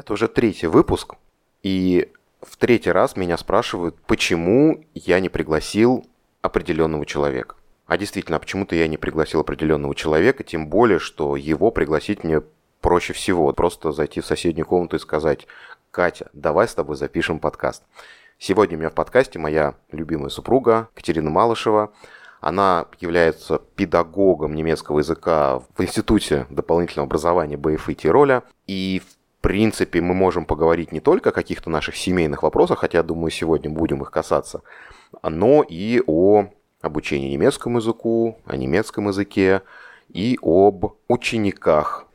Это уже третий выпуск, и в третий раз меня спрашивают, почему я не пригласил определенного человека. А действительно, а почему-то я не пригласил определенного человека, тем более, что его пригласить мне проще всего. Просто зайти в соседнюю комнату и сказать, Катя, давай с тобой запишем подкаст. Сегодня у меня в подкасте моя любимая супруга Катерина Малышева. Она является педагогом немецкого языка в Институте дополнительного образования БФИ Тироля. И в принципе, мы можем поговорить не только о каких-то наших семейных вопросах, хотя, думаю, сегодня будем их касаться, но и о обучении немецкому языку, о немецком языке и об учениках.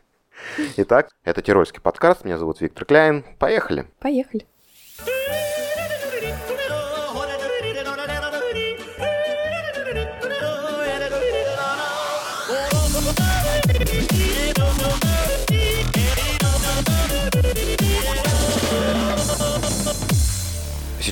Итак, это Тирольский подкаст. Меня зовут Виктор Кляйн. Поехали. Поехали.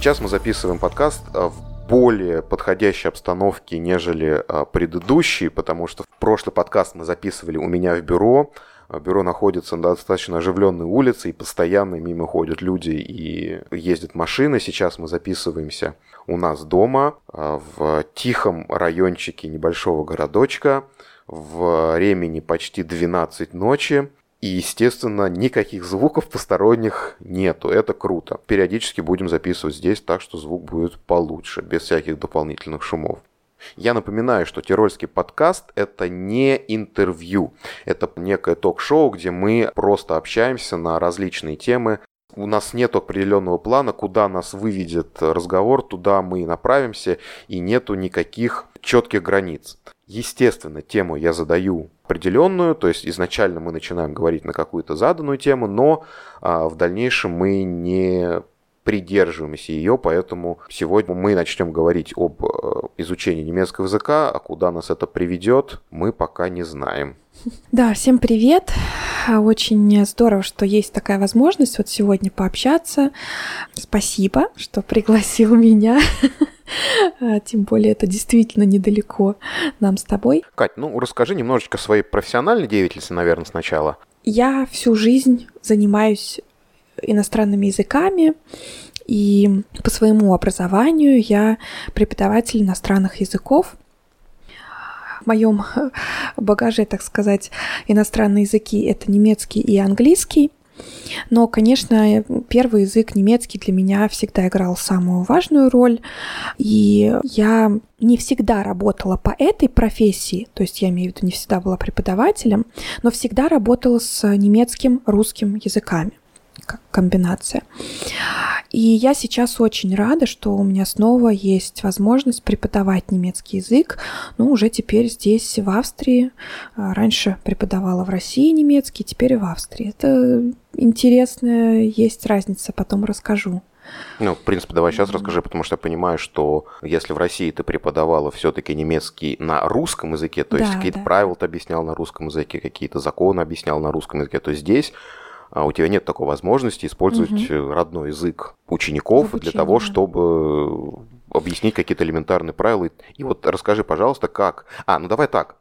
Сейчас мы записываем подкаст а, в более подходящей обстановке, нежели а, предыдущий, потому что в прошлый подкаст мы записывали у меня в бюро. А, бюро находится на достаточно оживленной улице, и постоянно мимо ходят люди и ездят машины. Сейчас мы записываемся у нас дома, в тихом райончике небольшого городочка, в времени почти 12 ночи. И, естественно, никаких звуков посторонних нету. Это круто. Периодически будем записывать здесь так, что звук будет получше, без всяких дополнительных шумов. Я напоминаю, что Тирольский подкаст – это не интервью. Это некое ток-шоу, где мы просто общаемся на различные темы. У нас нет определенного плана, куда нас выведет разговор, туда мы и направимся, и нету никаких четких границ. Естественно, тему я задаю определенную, то есть изначально мы начинаем говорить на какую-то заданную тему, но а, в дальнейшем мы не придерживаемся ее, поэтому сегодня мы начнем говорить об э, изучении немецкого языка, а куда нас это приведет, мы пока не знаем. Да, всем привет. Очень здорово, что есть такая возможность вот сегодня пообщаться. Спасибо, что пригласил меня. А, тем более это действительно недалеко нам с тобой. Кать, ну расскажи немножечко своей профессиональной деятельности, наверное, сначала. Я всю жизнь занимаюсь иностранными языками, и по своему образованию я преподаватель иностранных языков. В моем багаже, так сказать, иностранные языки — это немецкий и английский — но, конечно, первый язык немецкий для меня всегда играл самую важную роль. И я не всегда работала по этой профессии, то есть я имею в виду, не всегда была преподавателем, но всегда работала с немецким, русским языками как комбинация. И я сейчас очень рада, что у меня снова есть возможность преподавать немецкий язык. Ну, уже теперь здесь, в Австрии. А, раньше преподавала в России немецкий, теперь в Австрии. Это интересная есть разница, потом расскажу. Ну, в принципе, давай сейчас расскажи, потому что я понимаю, что если в России ты преподавала все-таки немецкий на русском языке, то да, есть какие-то да. правила ты объяснял на русском языке, какие-то законы объяснял на русском языке, то здесь а у тебя нет такой возможности использовать угу. родной язык учеников Обучение, для того, чтобы объяснить какие-то элементарные правила. И вот расскажи, пожалуйста, как. А, ну давай так.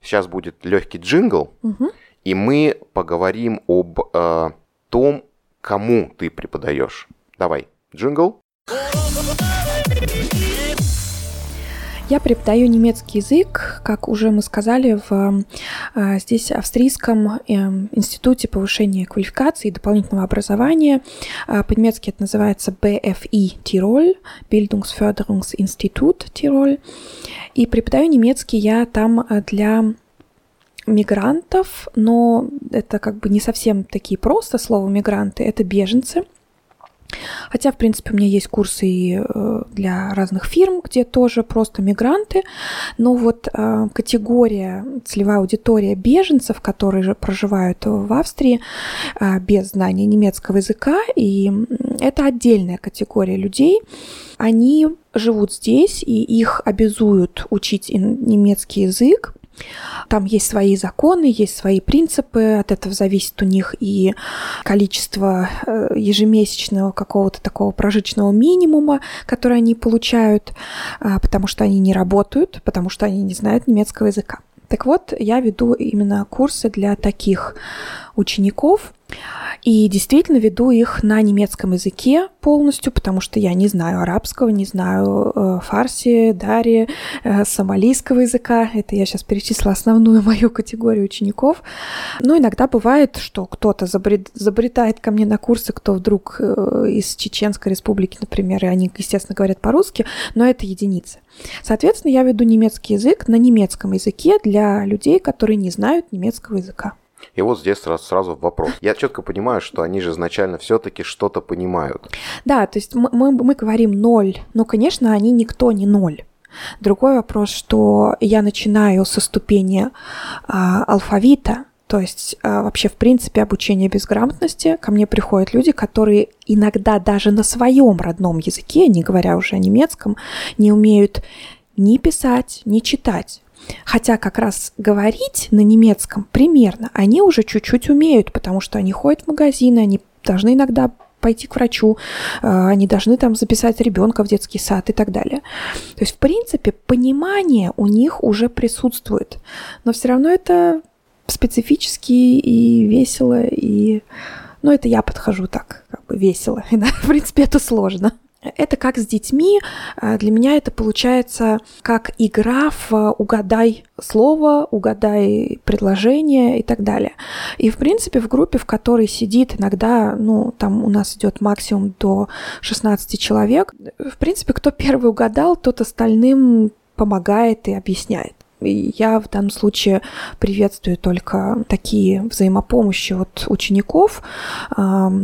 Сейчас будет легкий джингл, угу. и мы поговорим об э, том, кому ты преподаешь. Давай, джингл. Я преподаю немецкий язык, как уже мы сказали, в э, здесь австрийском э, институте повышения квалификации и дополнительного образования. Э, по-немецки это называется BFI Tirol, Bildungsförderungsinstitut Tirol. И преподаю немецкий я там для мигрантов, но это как бы не совсем такие просто слово мигранты, это беженцы – Хотя, в принципе, у меня есть курсы и э, для разных фирм, где тоже просто мигранты. Но вот э, категория, целевая аудитория беженцев, которые проживают в Австрии э, без знания немецкого языка, и это отдельная категория людей. Они живут здесь, и их обязуют учить немецкий язык, там есть свои законы, есть свои принципы, от этого зависит у них и количество э, ежемесячного какого-то такого прожиточного минимума, который они получают, а, потому что они не работают, потому что они не знают немецкого языка. Так вот, я веду именно курсы для таких учеников, И действительно веду их на немецком языке полностью, потому что я не знаю арабского, не знаю э, фарси, дари, э, сомалийского языка. Это я сейчас перечислила основную мою категорию учеников. Но иногда бывает, что кто-то забред, забретает ко мне на курсы, кто вдруг э, из Чеченской республики, например, и они, естественно, говорят по-русски, но это единицы. Соответственно, я веду немецкий язык на немецком языке для людей, которые не знают немецкого языка. И вот здесь сразу, сразу вопрос. Я четко понимаю, что они же изначально все-таки что-то понимают. Да, то есть мы, мы, мы говорим ноль, но, конечно, они никто не ноль. Другой вопрос, что я начинаю со ступени а, алфавита, то есть а, вообще в принципе обучение безграмотности. Ко мне приходят люди, которые иногда даже на своем родном языке, не говоря уже о немецком, не умеют ни писать, ни читать. Хотя как раз говорить на немецком примерно они уже чуть-чуть умеют, потому что они ходят в магазины, они должны иногда пойти к врачу, э, они должны там записать ребенка в детский сад и так далее. То есть, в принципе, понимание у них уже присутствует, но все равно это специфически и весело, и ну, это я подхожу так, как бы весело. И, да, в принципе, это сложно. Это как с детьми. А, для меня это получается как игра в угадай слово, угадай предложение и так далее. И, в принципе, в группе, в которой сидит иногда, ну, там у нас идет максимум до 16 человек, в принципе, кто первый угадал, тот остальным помогает и объясняет. Я в данном случае приветствую только такие взаимопомощи от учеников.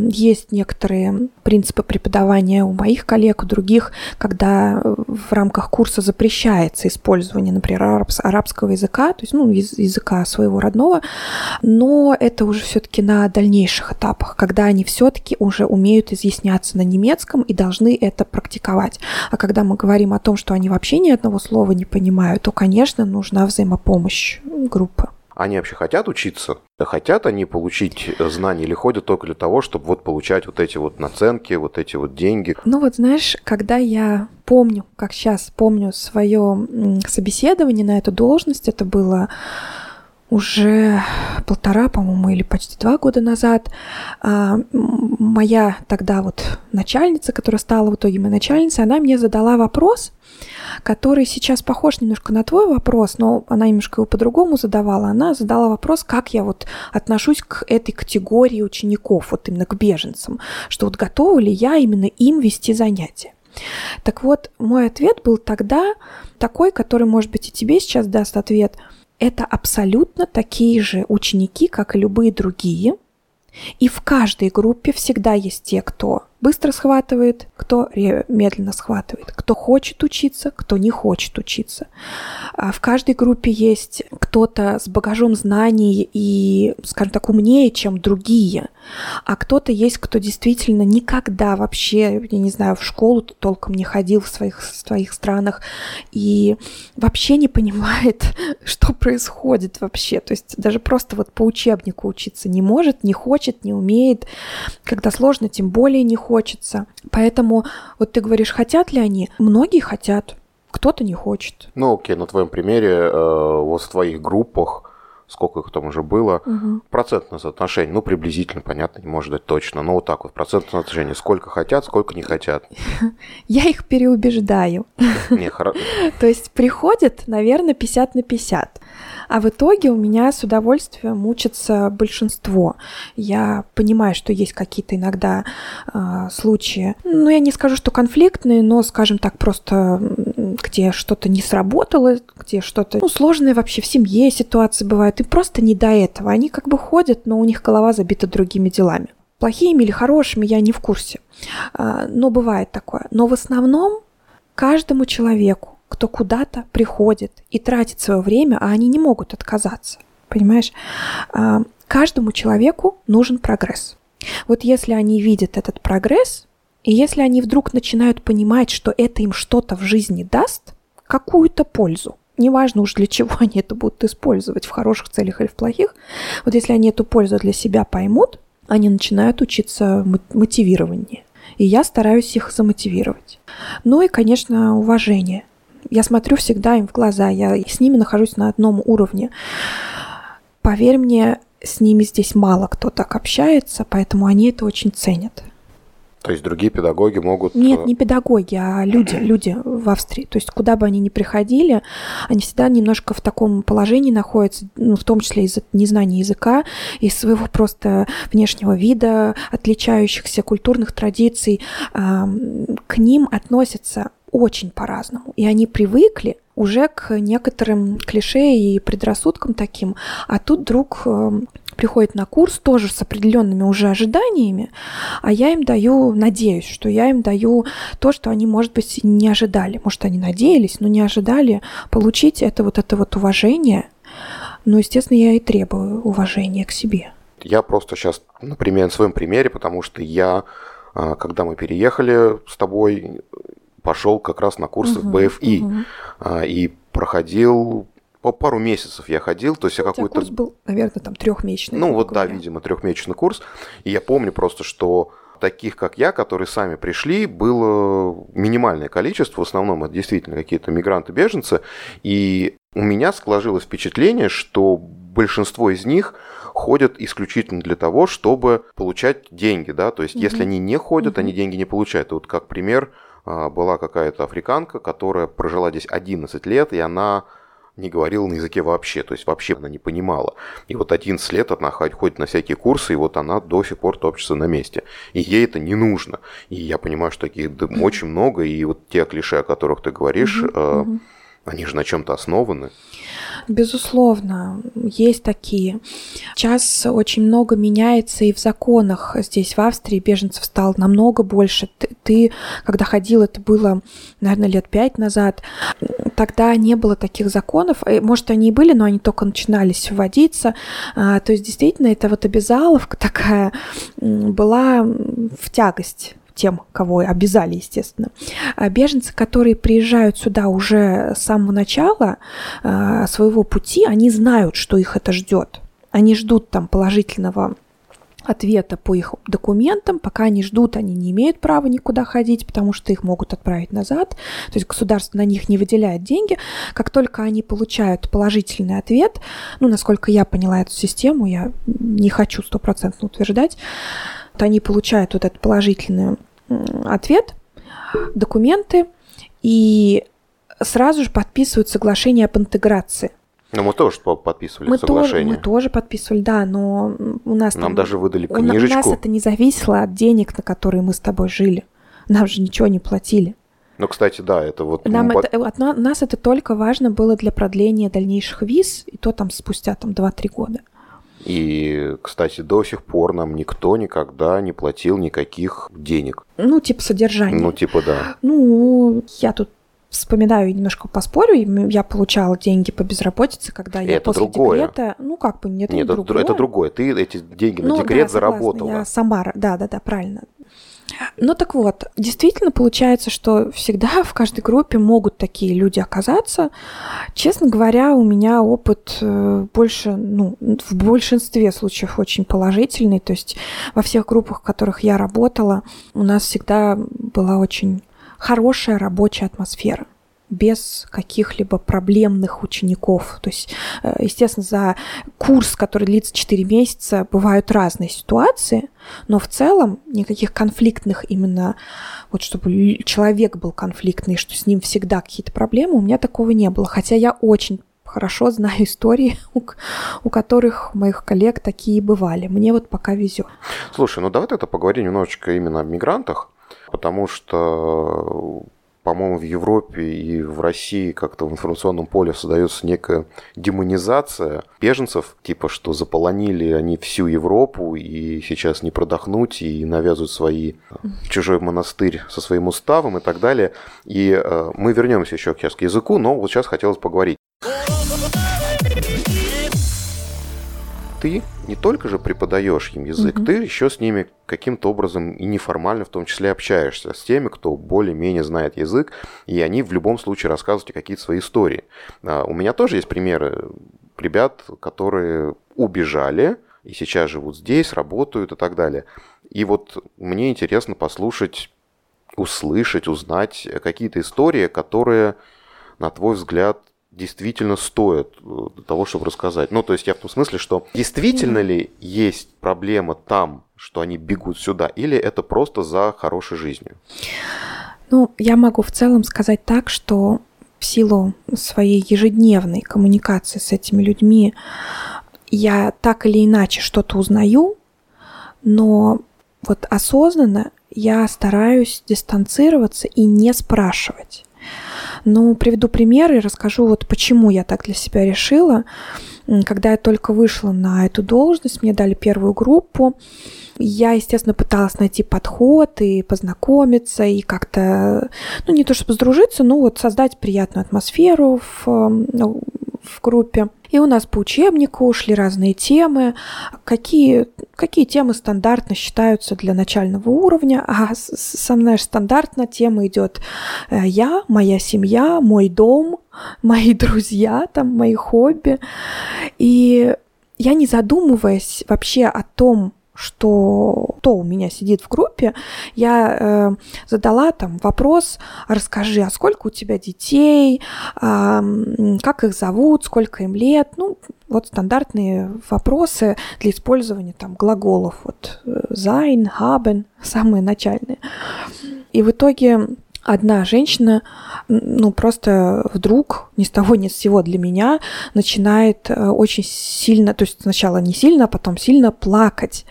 Есть некоторые принципы преподавания у моих коллег, у других, когда в рамках курса запрещается использование, например, арабского языка, то есть ну, языка своего родного, но это уже все-таки на дальнейших этапах, когда они все-таки уже умеют изъясняться на немецком и должны это практиковать. А когда мы говорим о том, что они вообще ни одного слова не понимают, то, конечно, нужно нужна взаимопомощь группы. Они вообще хотят учиться? Хотят они получить знания или ходят только для того, чтобы вот получать вот эти вот наценки, вот эти вот деньги? Ну вот знаешь, когда я помню, как сейчас помню свое собеседование на эту должность, это было уже полтора, по-моему, или почти два года назад а, моя тогда вот начальница, которая стала в итоге моей начальницей, она мне задала вопрос, который сейчас похож немножко на твой вопрос, но она немножко его по-другому задавала. Она задала вопрос, как я вот отношусь к этой категории учеников, вот именно к беженцам, что вот готова ли я именно им вести занятия. Так вот, мой ответ был тогда такой, который, может быть, и тебе сейчас даст ответ – это абсолютно такие же ученики, как и любые другие. И в каждой группе всегда есть те, кто быстро схватывает, кто медленно схватывает, кто хочет учиться, кто не хочет учиться. А в каждой группе есть кто-то с багажом знаний и, скажем так, умнее, чем другие, а кто-то есть, кто действительно никогда вообще, я не знаю, в школу толком не ходил в своих, в своих странах и вообще не понимает, что происходит вообще. То есть даже просто вот по учебнику учиться не может, не хочет, не умеет. Когда сложно, тем более не хочется. Поэтому вот ты говоришь, хотят ли они? Многие хотят, кто-то не хочет. Ну окей, на твоем примере, э, вот в твоих группах, сколько их там уже было, угу. процентное соотношение, ну, приблизительно, понятно, не может быть точно, но вот так вот, процентное соотношение, сколько хотят, сколько не хотят. Я их переубеждаю. То есть приходят, наверное, 50 на 50. А в итоге у меня с удовольствием учатся большинство. Я понимаю, что есть какие-то иногда э, случаи, ну, я не скажу, что конфликтные, но, скажем так, просто где что-то не сработало, где что-то, ну, сложное вообще в семье ситуации бывают, и просто не до этого. Они как бы ходят, но у них голова забита другими делами. Плохими или хорошими, я не в курсе. А, но бывает такое. Но в основном каждому человеку кто куда-то приходит и тратит свое время, а они не могут отказаться. Понимаешь? А, каждому человеку нужен прогресс. Вот если они видят этот прогресс, и если они вдруг начинают понимать, что это им что-то в жизни даст, какую-то пользу, неважно уж для чего они это будут использовать, в хороших целях или в плохих, вот если они эту пользу для себя поймут, они начинают учиться мотивированию. И я стараюсь их замотивировать. Ну и, конечно, уважение – я смотрю всегда им в глаза, я с ними нахожусь на одном уровне. Поверь мне, с ними здесь мало кто так общается, поэтому они это очень ценят. То есть другие педагоги могут... Нет, э, не педагоги, а люди, люди в Австрии. То есть куда бы они ни приходили, они всегда немножко в таком положении находятся, ну, в том числе из-за незнания языка, из своего просто внешнего вида, отличающихся культурных традиций. К ним относятся очень по-разному. И они привыкли уже к некоторым клише и предрассудкам таким. А тут вдруг эм, приходит на курс тоже с определенными уже ожиданиями, а я им даю, надеюсь, что я им даю то, что они, может быть, не ожидали. Может, они надеялись, но не ожидали получить это вот это вот уважение. Но, естественно, я и требую уважения к себе. Я просто сейчас, например, на своем примере, потому что я, а, когда мы переехали с тобой, пошел как раз на курсы угу, в БФИ угу. и проходил по пару месяцев я ходил, то есть я какой-то... курс был, наверное, там трехмесячный. Ну вот да, видимо, трехмесячный курс. И я помню просто, что таких, как я, которые сами пришли, было минимальное количество. В основном это действительно какие-то мигранты-беженцы. И у меня сложилось впечатление, что большинство из них ходят исключительно для того, чтобы получать деньги, да, то есть mm-hmm. если они не ходят, mm-hmm. они деньги не получают. И вот как пример а, была какая-то африканка, которая прожила здесь 11 лет, и она не говорила на языке вообще, то есть вообще она не понимала. И вот 11 лет она ходит на всякие курсы, и вот она до сих пор топчется на месте. И ей это не нужно. И я понимаю, что таких очень много, и вот те клише, о которых ты говоришь, э, они же на чем-то основаны. Безусловно, есть такие. Сейчас очень много меняется и в законах. Здесь, в Австрии, беженцев стало намного больше. Ты, ты когда ходил, это было, наверное, лет пять назад, тогда не было таких законов. Э, может, они и были, но они только начинались вводиться. А, то есть, действительно, это вот обязаловка такая была в тягость тем, кого обязали, естественно. А беженцы, которые приезжают сюда уже с самого начала э, своего пути, они знают, что их это ждет. Они ждут там положительного ответа по их документам. Пока они ждут, они не имеют права никуда ходить, потому что их могут отправить назад. То есть государство на них не выделяет деньги. Как только они получают положительный ответ, ну, насколько я поняла эту систему, я не хочу стопроцентно утверждать, то они получают вот этот положительный ответ, документы и сразу же подписывают соглашение об интеграции. Ну, мы тоже подписывали мы соглашение. Тоже, мы тоже подписывали, да, но у нас Нам там, даже выдали книжечку. У нас это не зависело от денег, на которые мы с тобой жили. Нам же ничего не платили. Ну, кстати, да, это вот... Нам это, от нас это только важно было для продления дальнейших виз, и то там спустя там 2-3 года. И, кстати, до сих пор нам никто никогда не платил никаких денег. Ну, типа содержания. Ну, типа да. Ну, я тут вспоминаю, немножко поспорю, я получала деньги по безработице, когда я это после другое. декрета, ну как бы, нет, нет это, другое. это другое. Ты эти деньги на ну, декрет да, заработала. Я сама, да, да, да, правильно. Ну так вот, действительно получается, что всегда в каждой группе могут такие люди оказаться. Честно говоря, у меня опыт э, больше, ну, в большинстве случаев очень положительный. То есть во всех группах, в которых я работала, у нас всегда была очень хорошая рабочая атмосфера без каких-либо проблемных учеников. То есть, э, естественно, за курс, который длится 4 месяца, бывают разные ситуации, но в целом никаких конфликтных именно, вот чтобы человек был конфликтный, что с ним всегда какие-то проблемы, у меня такого не было. Хотя я очень хорошо знаю истории, у, которых у моих коллег такие бывали. Мне вот пока везет. Слушай, ну давай тогда поговорим немножечко именно о мигрантах, потому что по-моему, в Европе и в России как-то в информационном поле создается некая демонизация беженцев, типа, что заполонили они всю Европу и сейчас не продохнуть и навязывают свои чужой монастырь со своим уставом и так далее. И э, мы вернемся еще сейчас к языку, но вот сейчас хотелось поговорить ты не только же преподаешь им язык, угу. ты еще с ними каким-то образом и неформально в том числе общаешься с теми, кто более-менее знает язык, и они в любом случае рассказывают какие-то свои истории. А, у меня тоже есть примеры ребят, которые убежали и сейчас живут здесь, работают и так далее. И вот мне интересно послушать, услышать, узнать какие-то истории, которые, на твой взгляд, действительно стоят э, того, чтобы рассказать. Ну, то есть я в том смысле, что действительно ли есть проблема там, что они бегут сюда, или это просто за хорошей жизнью? Ну, я могу в целом сказать так, что в силу своей ежедневной коммуникации с этими людьми я так или иначе что-то узнаю, но вот осознанно я стараюсь дистанцироваться и не спрашивать. Ну, приведу пример и расскажу, вот почему я так для себя решила. Когда я только вышла на эту должность, мне дали первую группу. Я, естественно, пыталась найти подход и познакомиться, и как-то, ну, не то чтобы сдружиться, но вот создать приятную атмосферу в, ну, в группе. И у нас по учебнику шли разные темы. Какие, какие темы стандартно считаются для начального уровня? А сам, знаешь, стандартно тема идет э, я, моя семья, мой дом, мои друзья, там, мои хобби. И я не задумываясь вообще о том, что кто у меня сидит в группе, я э, задала там вопрос, расскажи, а сколько у тебя детей, э, как их зовут, сколько им лет, ну, вот стандартные вопросы для использования там глаголов, вот sein, э, haben, самые начальные. И в итоге одна женщина, ну, просто вдруг, ни с того ни с сего для меня, начинает э, очень сильно, то есть сначала не сильно, а потом сильно плакать.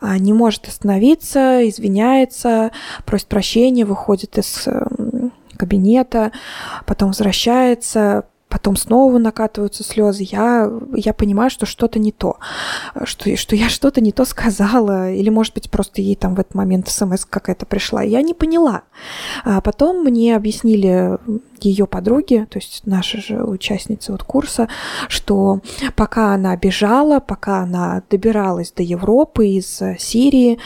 А не может остановиться, извиняется, просит прощения, выходит из эм, кабинета, потом возвращается, потом снова накатываются слезы, я, я понимаю, что что-то не то, что, что я что-то не то сказала, или, может быть, просто ей там в этот момент смс какая-то пришла. Я не поняла. А потом мне объяснили ее подруги, то есть наши же участницы вот курса, что пока она бежала, пока она добиралась до Европы из Сирии,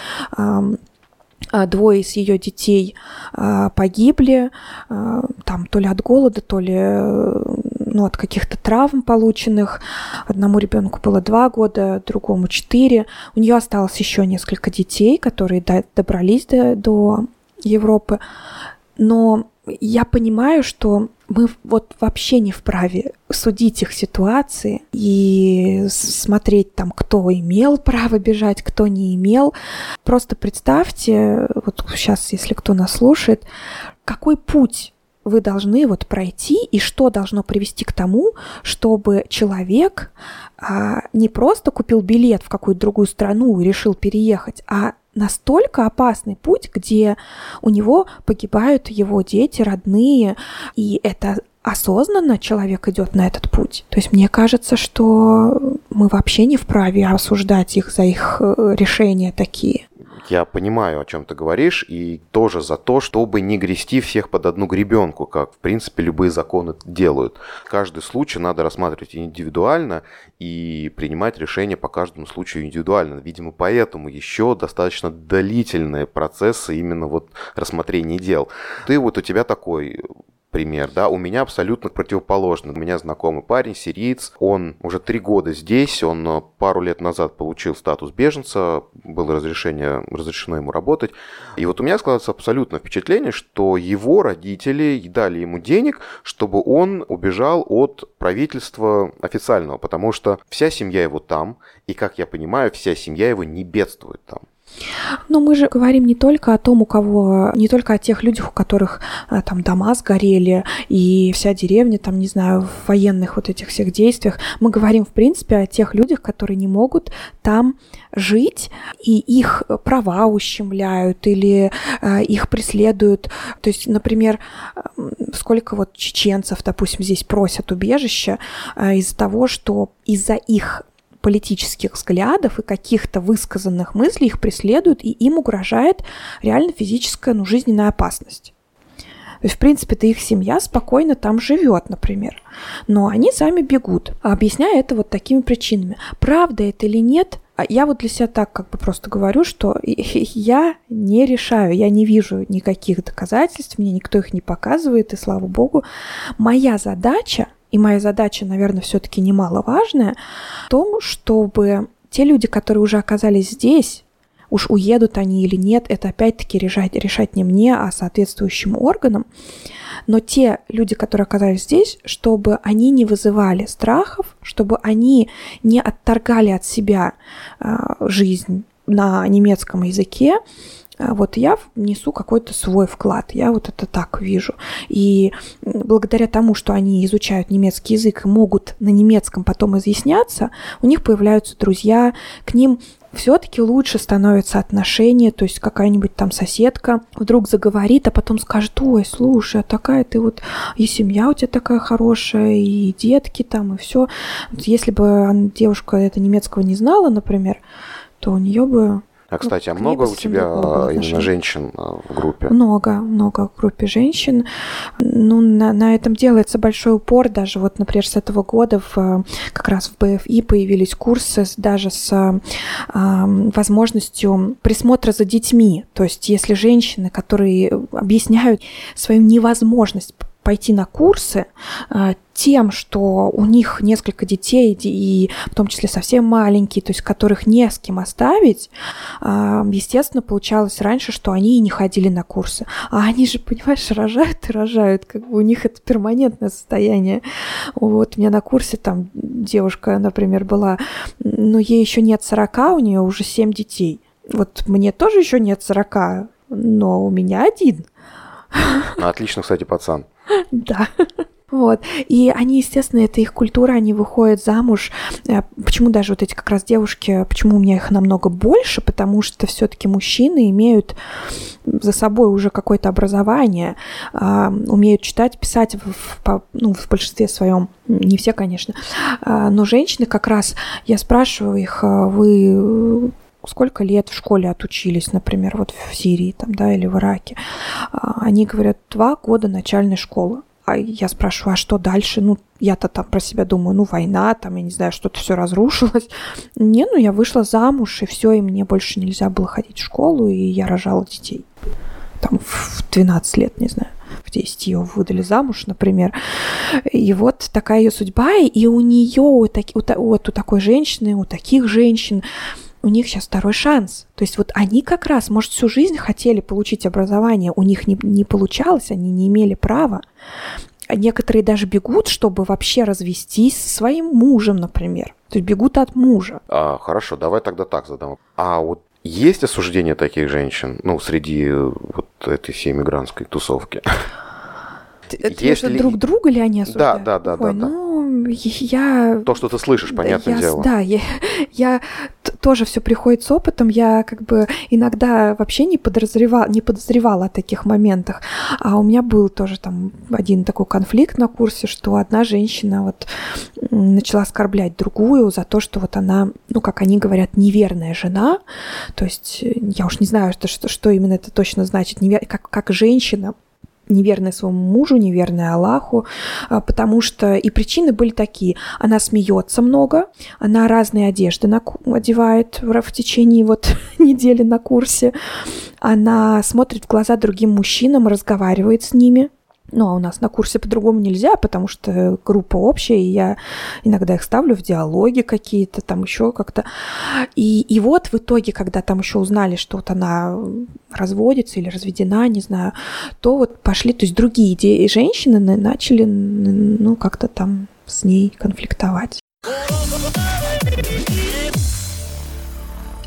а, двое из ее детей а, погибли, а, там то ли от голода, то ли ну, от каких-то травм полученных. Одному ребенку было два года, другому четыре. У нее осталось еще несколько детей, которые добрались до, до Европы. Но я понимаю, что мы вот вообще не вправе судить их ситуации и смотреть там, кто имел право бежать, кто не имел. Просто представьте, вот сейчас, если кто нас слушает, какой путь вы должны вот пройти и что должно привести к тому, чтобы человек а, не просто купил билет в какую-то другую страну и решил переехать, а настолько опасный путь, где у него погибают его дети, родные, и это осознанно человек идет на этот путь. То есть мне кажется, что мы вообще не вправе осуждать их за их э, решения такие. Я понимаю, о чем ты говоришь, и тоже за то, чтобы не грести всех под одну гребенку, как, в принципе, любые законы делают. Каждый случай надо рассматривать индивидуально и принимать решения по каждому случаю индивидуально. Видимо, поэтому еще достаточно длительные процессы именно вот рассмотрения дел. Ты вот у тебя такой пример, да, у меня абсолютно противоположно. У меня знакомый парень, сириец, он уже три года здесь, он э, пару лет назад получил статус беженца, было разрешение, разрешено ему работать. И вот у меня складывается абсолютно впечатление, что его родители дали ему денег, чтобы он убежал от правительства официального, потому что вся семья его там, и, как я понимаю, вся семья его не бедствует там. Но мы же говорим не только о том, у кого, не только о тех людях, у которых э, там дома сгорели и вся деревня, там, не знаю, в военных вот этих всех действиях. Мы говорим, в принципе, о тех людях, которые не могут там жить, и их права ущемляют или э, их преследуют. То есть, например, сколько вот чеченцев, допустим, здесь просят убежища э, из-за того, что из-за их политических взглядов и каких-то высказанных мыслей их преследуют, и им угрожает реально физическая, ну, жизненная опасность. То есть, в принципе, это их семья спокойно там живет, например. Но они сами бегут, объясняя это вот такими причинами. Правда это или нет, а я вот для себя так как бы просто говорю, что я не решаю, я не вижу никаких доказательств, мне никто их не показывает, и слава богу. Моя задача и моя задача, наверное, все-таки немаловажная, в том, чтобы те люди, которые уже оказались здесь, Уж уедут они или нет, это опять-таки решать, решать не мне, а соответствующим органам. Но те люди, которые оказались здесь, чтобы они не вызывали страхов, чтобы они не отторгали от себя э, жизнь на немецком языке, а вот я несу какой-то свой вклад, я вот это так вижу. И благодаря тому, что они изучают немецкий язык и могут на немецком потом изъясняться, у них появляются друзья, к ним все-таки лучше становятся отношения, то есть какая-нибудь там соседка вдруг заговорит, а потом скажет, ой, слушай, а такая ты вот, и семья у тебя такая хорошая, и детки там, и все. Если бы девушка это немецкого не знала, например, то у нее бы а, ну, кстати, а много у тебя именно женщин а, в группе? Много, много в группе женщин. Ну, на, на этом делается большой упор. Даже вот, например, с этого года в, как раз в БФИ появились курсы даже с а, возможностью присмотра за детьми. То есть, если женщины, которые объясняют свою невозможность пойти на курсы э, тем, что у них несколько детей, и в том числе совсем маленькие, то есть которых не с кем оставить, э, естественно, получалось раньше, что они и не ходили на курсы. А они же, понимаешь, рожают и рожают, как бы у них это перманентное состояние. Вот у меня на курсе там девушка, например, была, но ей еще нет 40, у нее уже 7 детей. Вот мне тоже еще нет 40, но у меня один. Отлично, кстати, пацан. Да. Вот. И они, естественно, это их культура, они выходят замуж. Э, почему даже вот эти как раз девушки, почему у меня их намного больше? Потому что все-таки мужчины имеют за собой уже какое-то образование, а, умеют читать, писать в, ну, в большинстве своем. Не все, конечно. А, но женщины как раз, я спрашиваю их, «А вы сколько лет в школе отучились, например, вот в Сирии там, да, или в Ираке. А, они говорят, два года начальной школы. А я спрашиваю, а что дальше? Ну, я-то там про себя думаю, ну, война, там, я не знаю, что-то все разрушилось. Не, ну, я вышла замуж, и все, и мне больше нельзя было ходить в школу, и я рожала детей. Там в 12 лет, не знаю в 10 ее выдали замуж, например. И вот такая ее судьба, и у нее, у, таки, у, вот у такой женщины, у таких женщин, у них сейчас второй шанс. То есть вот они как раз, может, всю жизнь хотели получить образование, у них не, не получалось, они не имели права. А некоторые даже бегут, чтобы вообще развестись со своим мужем, например. То есть бегут от мужа. А, хорошо, давай тогда так задам. А вот есть осуждение таких женщин, ну, среди вот этой всей мигрантской тусовки? Это Если... друг друга ли они осуждают? Да, да, да, Ой, да, ну, да. я... То, что ты слышишь, понятное я, дело. Да, я, я тоже все приходит с опытом. Я как бы иногда вообще не подозревала, не подозревала о таких моментах. А у меня был тоже там один такой конфликт на курсе, что одна женщина вот начала оскорблять другую за то, что вот она, ну, как они говорят, неверная жена. То есть я уж не знаю, что, что, что именно это точно значит. Невер... Как, как женщина неверная своему мужу, неверная Аллаху, а, потому что и причины были такие. Она смеется много, она разные одежды одевает в течение вот недели на курсе, она смотрит в глаза другим мужчинам, разговаривает с ними, ну, а у нас на курсе по-другому нельзя, потому что группа общая, и я иногда их ставлю в диалоги какие-то, там еще как-то. И, и вот в итоге, когда там еще узнали, что вот она разводится или разведена, не знаю, то вот пошли, то есть другие идеи женщины начали, ну, как-то там с ней конфликтовать.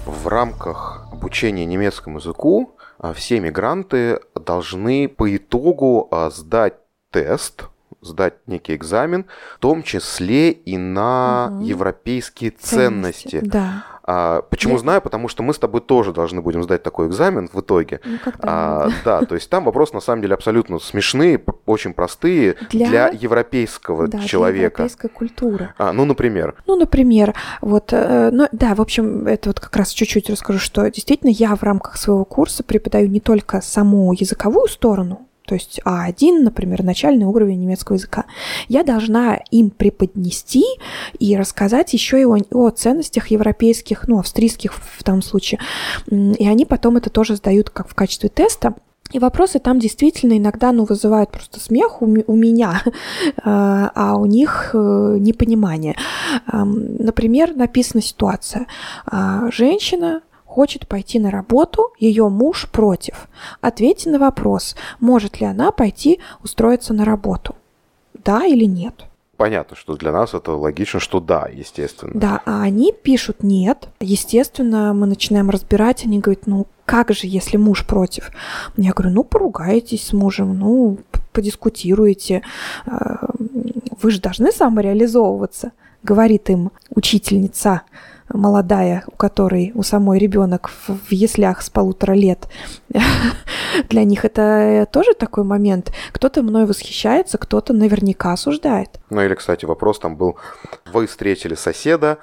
В рамках обучения немецкому языку все мигранты должны по итогу а, сдать тест, сдать некий экзамен, в том числе и на угу. европейские ценности. ценности. Да. А, почему Я... знаю? Потому что мы с тобой тоже должны будем сдать такой экзамен в итоге. Ну, а, да, то есть там вопросы на самом деле абсолютно смешные, очень простые для, для европейского да, человека. Для европейской культуры. А, ну, например. Ну, например, вот, э, ну, да, в общем, это вот как раз чуть-чуть расскажу, что действительно я в рамках своего курса преподаю не только саму языковую сторону, то есть А1, например, начальный уровень немецкого языка, я должна им преподнести и рассказать еще и о, о ценностях европейских, ну, австрийских в том случае. И они потом это тоже сдают как в качестве теста. И вопросы там действительно иногда ну, вызывают просто смех у, у меня, а, а у них э, непонимание. Например, написана ситуация. А, женщина хочет пойти на работу, ее муж против. Ответьте на вопрос, может ли она пойти устроиться на работу. Да или нет? Понятно, что для нас это логично, что да, естественно. Да, а они пишут нет. Естественно, мы начинаем разбирать, они говорят, ну как же, если муж против? Я говорю, ну поругайтесь с мужем, ну подискутируете. А, вы же должны самореализовываться, говорит им учительница молодая, у которой у самой ребенок в, в яслях с полутора лет. Для них это тоже такой момент. Кто-то мной восхищается, кто-то наверняка осуждает. Ну или, кстати, вопрос там был, вы встретили соседа,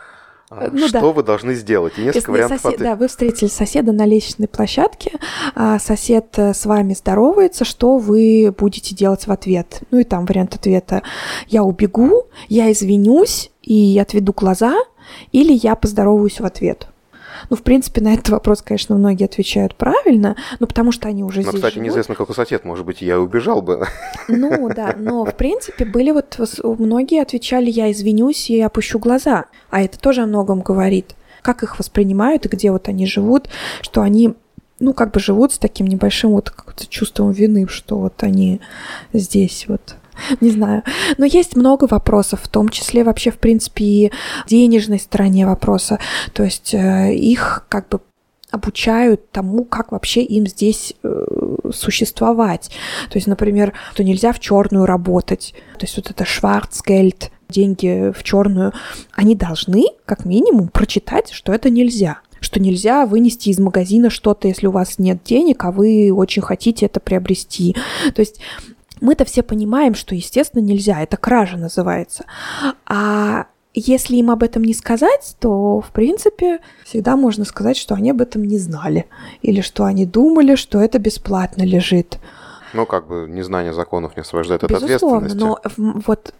а, ну, что да. вы должны сделать? И несколько Если вариантов сосед, Да, вы встретили соседа на лестничной площадке, а сосед э, с вами здоровается, что вы будете делать в ответ? Ну и там вариант ответа «я убегу», «я извинюсь» и «отведу глаза», или я поздороваюсь в ответ. Ну, в принципе, на этот вопрос, конечно, многие отвечают правильно, ну, потому что они уже но, здесь кстати, живут. неизвестно, какой сосед, может быть, я убежал бы. Ну, да, но, в принципе, были вот, многие отвечали, я извинюсь и опущу глаза, а это тоже о многом говорит. Как их воспринимают и где вот они живут, что они ну, как бы живут с таким небольшим вот чувством вины, что вот они здесь вот не знаю. Но есть много вопросов, в том числе вообще, в принципе, и денежной стороне вопроса. То есть э, их как бы обучают тому, как вообще им здесь э, существовать. То есть, например, что нельзя в черную работать. То есть вот это шварцгельд, деньги в черную, они должны, как минимум, прочитать, что это нельзя что нельзя вынести из магазина что-то, если у вас нет денег, а вы очень хотите это приобрести. То есть мы-то все понимаем, что, естественно, нельзя, это кража называется. А если им об этом не сказать, то, в принципе, всегда можно сказать, что они об этом не знали. Или что они думали, что это бесплатно лежит. Ну, как бы незнание законов не освобождает от Безусловно, ответственности. но вот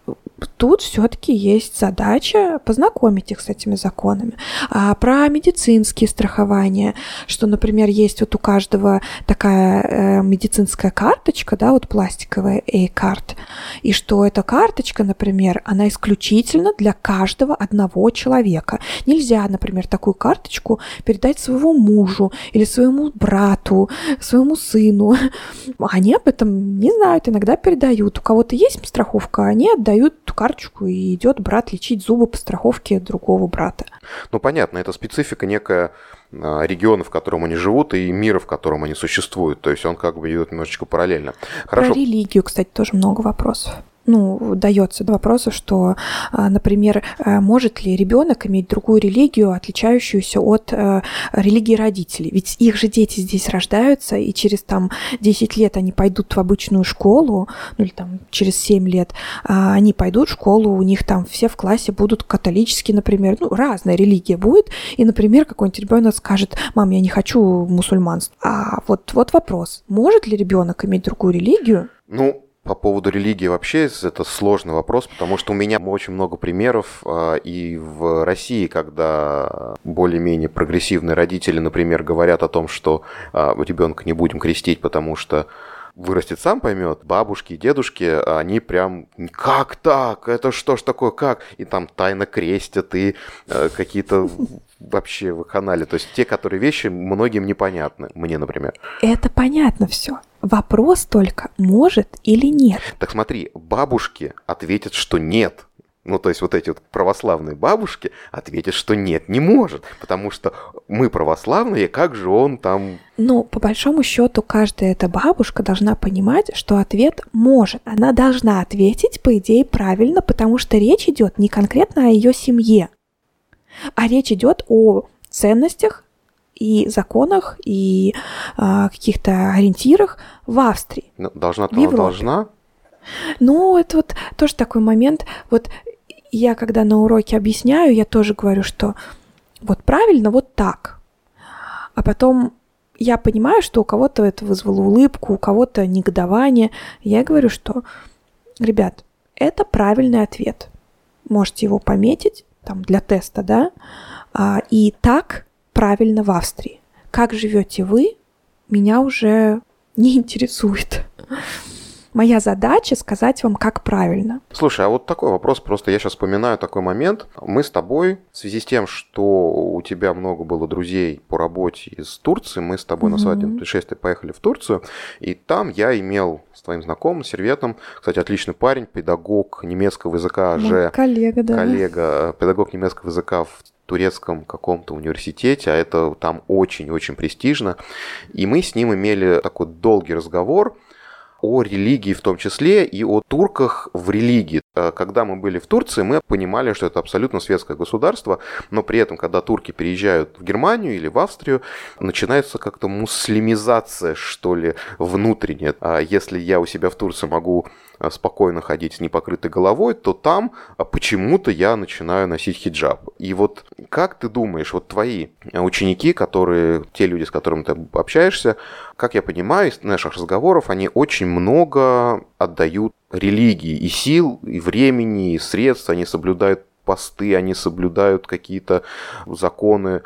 тут все-таки есть задача познакомить их с этими законами. А про медицинские страхования, что, например, есть вот у каждого такая э, медицинская карточка, да, вот пластиковая A-карт, и что эта карточка, например, она исключительно для каждого одного человека. Нельзя, например, такую карточку передать своему мужу или своему брату, своему сыну. Они об этом не знают, иногда передают. У кого-то есть страховка, они отдают эту карточку, и идет брат лечить зубы по страховке другого брата. Ну, понятно, это специфика некая а, региона, в котором они живут, и мира, в котором они существуют. То есть он как бы идет немножечко параллельно. Хорошо. Про религию, кстати, тоже много вопросов ну, дается вопросу, что, а, например, э, может ли ребенок иметь другую религию, отличающуюся от э, религии родителей? Ведь их же дети здесь рождаются, и через там 10 лет они пойдут в обычную школу, ну или там через 7 лет, а, они пойдут в школу, у них там все в классе будут католические, например, ну, разная религия будет, и, например, какой-нибудь ребенок скажет, мам, я не хочу мусульманство. А вот, вот вопрос, может ли ребенок иметь другую религию? Ну, по поводу религии вообще это сложный вопрос, потому что у меня очень много примеров а, и в России, когда более-менее прогрессивные родители, например, говорят о том, что а, ребенка не будем крестить, потому что вырастет сам поймет, бабушки и дедушки, они прям, как так, это что ж такое, как? И там тайно крестят, и э, какие-то вообще в канале. То есть те, которые вещи многим непонятны, мне, например. Это понятно все. Вопрос только, может или нет. Так смотри, бабушки ответят, что нет. Ну, то есть вот эти вот православные бабушки ответят, что нет, не может, потому что мы православные, как же он там... Ну, по большому счету, каждая эта бабушка должна понимать, что ответ может. Она должна ответить, по идее, правильно, потому что речь идет не конкретно о ее семье, а речь идет о ценностях и законах, и э, каких-то ориентирах в Австрии. Ну, должна, в Европе. должна. Ну, это вот тоже такой момент. Вот я, когда на уроке объясняю, я тоже говорю, что вот правильно, вот так. А потом я понимаю, что у кого-то это вызвало улыбку, у кого-то негодование. Я говорю, что, ребят, это правильный ответ. Можете его пометить там для теста, да? А, и так правильно в Австрии. Как живете вы, меня уже не интересует. Моя задача сказать вам, как правильно. Слушай, а вот такой вопрос, просто я сейчас вспоминаю такой момент. Мы с тобой, в связи с тем, что у тебя много было друзей по работе из Турции, мы с тобой mm-hmm. на свадебном путешествии поехали в Турцию, и там я имел с твоим знакомым, серветом, кстати, отличный парень, педагог немецкого языка, же коллега, да. коллега, педагог немецкого языка в турецком каком-то университете, а это там очень-очень престижно. И мы с ним имели такой долгий разговор о религии в том числе и о турках в религии. Э, когда мы были в Турции, мы понимали, что это абсолютно светское государство, но при этом, когда турки переезжают в Германию или в Австрию, начинается как-то муслимизация, что ли, внутренняя. А если я у себя в Турции могу Э, спокойно ходить с непокрытой головой, то там а, почему-то я начинаю носить хиджаб. И вот как ты думаешь, вот твои ученики, которые, те люди, с которыми ты общаешься, как я понимаю из наших разговоров, они очень много отдают религии и сил, и времени, и средств, они соблюдают посты, они соблюдают какие-то законы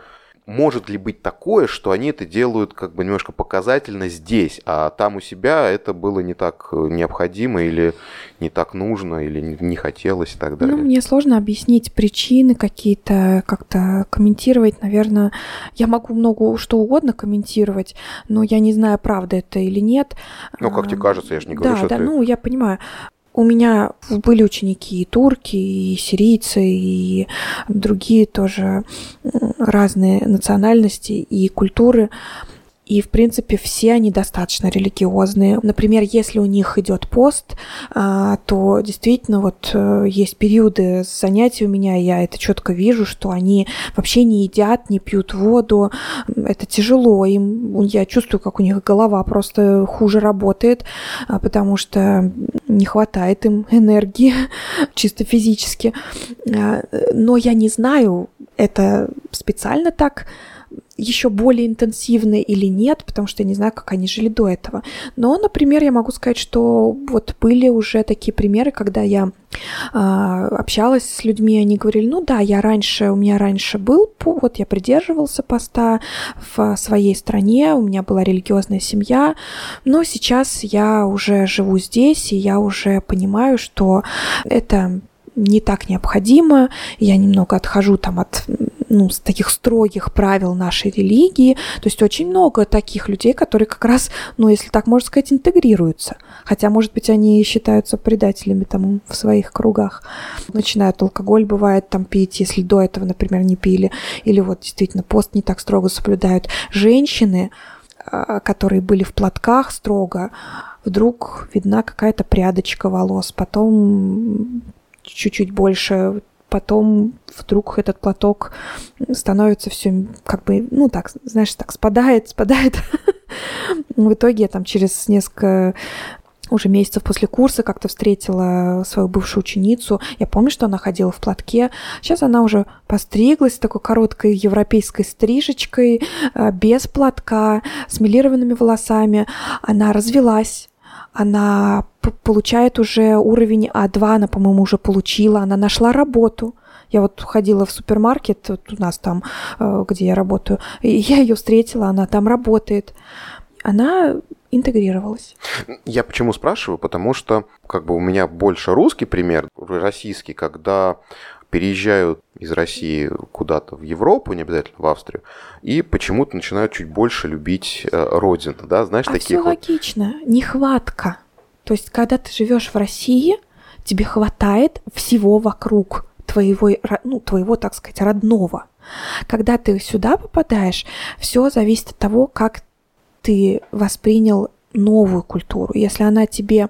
может ли быть такое, что они это делают как бы немножко показательно здесь, а там у себя это было не так э, необходимо или не так нужно, или не хотелось и так далее? Ну, мне сложно объяснить причины какие-то, как-то комментировать, наверное. Я могу много что угодно комментировать, но я не знаю, правда это или нет. Ну, как тебе кажется, я же не говорю, да, что да, ты... ну, я понимаю. У меня были ученики и турки, и сирийцы, и другие тоже разные национальности и культуры. И, в принципе, все они достаточно религиозные. Например, если у них идет пост, а, то действительно вот э, есть периоды занятий у меня, я это четко вижу, что они вообще не едят, не пьют воду. Это тяжело им. Я чувствую, как у них голова просто хуже работает, а, потому что не хватает им энергии чисто физически. А, но я не знаю, это специально так еще более интенсивны или нет, потому что я не знаю, как они жили до этого. Но, например, я могу сказать, что вот были уже такие примеры, когда я э, общалась с людьми, они говорили, ну да, я раньше, у меня раньше был, вот я придерживался поста в своей стране, у меня была религиозная семья, но сейчас я уже живу здесь, и я уже понимаю, что это не так необходимо, я немного отхожу там от ну, с таких строгих правил нашей религии. То есть очень много таких людей, которые как раз, ну, если так можно сказать, интегрируются. Хотя, может быть, они считаются предателями там в своих кругах. Начинают алкоголь, бывает, там пить, если до этого, например, не пили. Или вот действительно пост не так строго соблюдают. Женщины, а, которые были в платках строго, вдруг видна какая-то прядочка волос, потом чуть-чуть больше потом вдруг этот платок становится все как бы, ну так, знаешь, так спадает, спадает. В итоге я там через несколько уже месяцев после курса как-то встретила свою бывшую ученицу. Я помню, что она ходила в платке. Сейчас она уже постриглась такой короткой европейской стрижечкой, э, без платка, с милированными волосами. Она развелась она получает уже уровень А2, она, по-моему, уже получила, она нашла работу. Я вот ходила в супермаркет, вот у нас там, э, где я работаю, и я ее встретила, она там работает. Она интегрировалась. Я почему спрашиваю? Потому что как бы у меня больше русский пример, российский, когда переезжают из России куда-то в Европу, не обязательно в Австрию, и почему-то начинают чуть больше любить э, родину, да, знаешь, а таких. Все логично, нехватка. То есть, когда ты живешь в России, тебе хватает всего вокруг твоего, ну, твоего, так сказать, родного. Когда ты сюда попадаешь, все зависит от того, как ты воспринял новую культуру. Если она тебе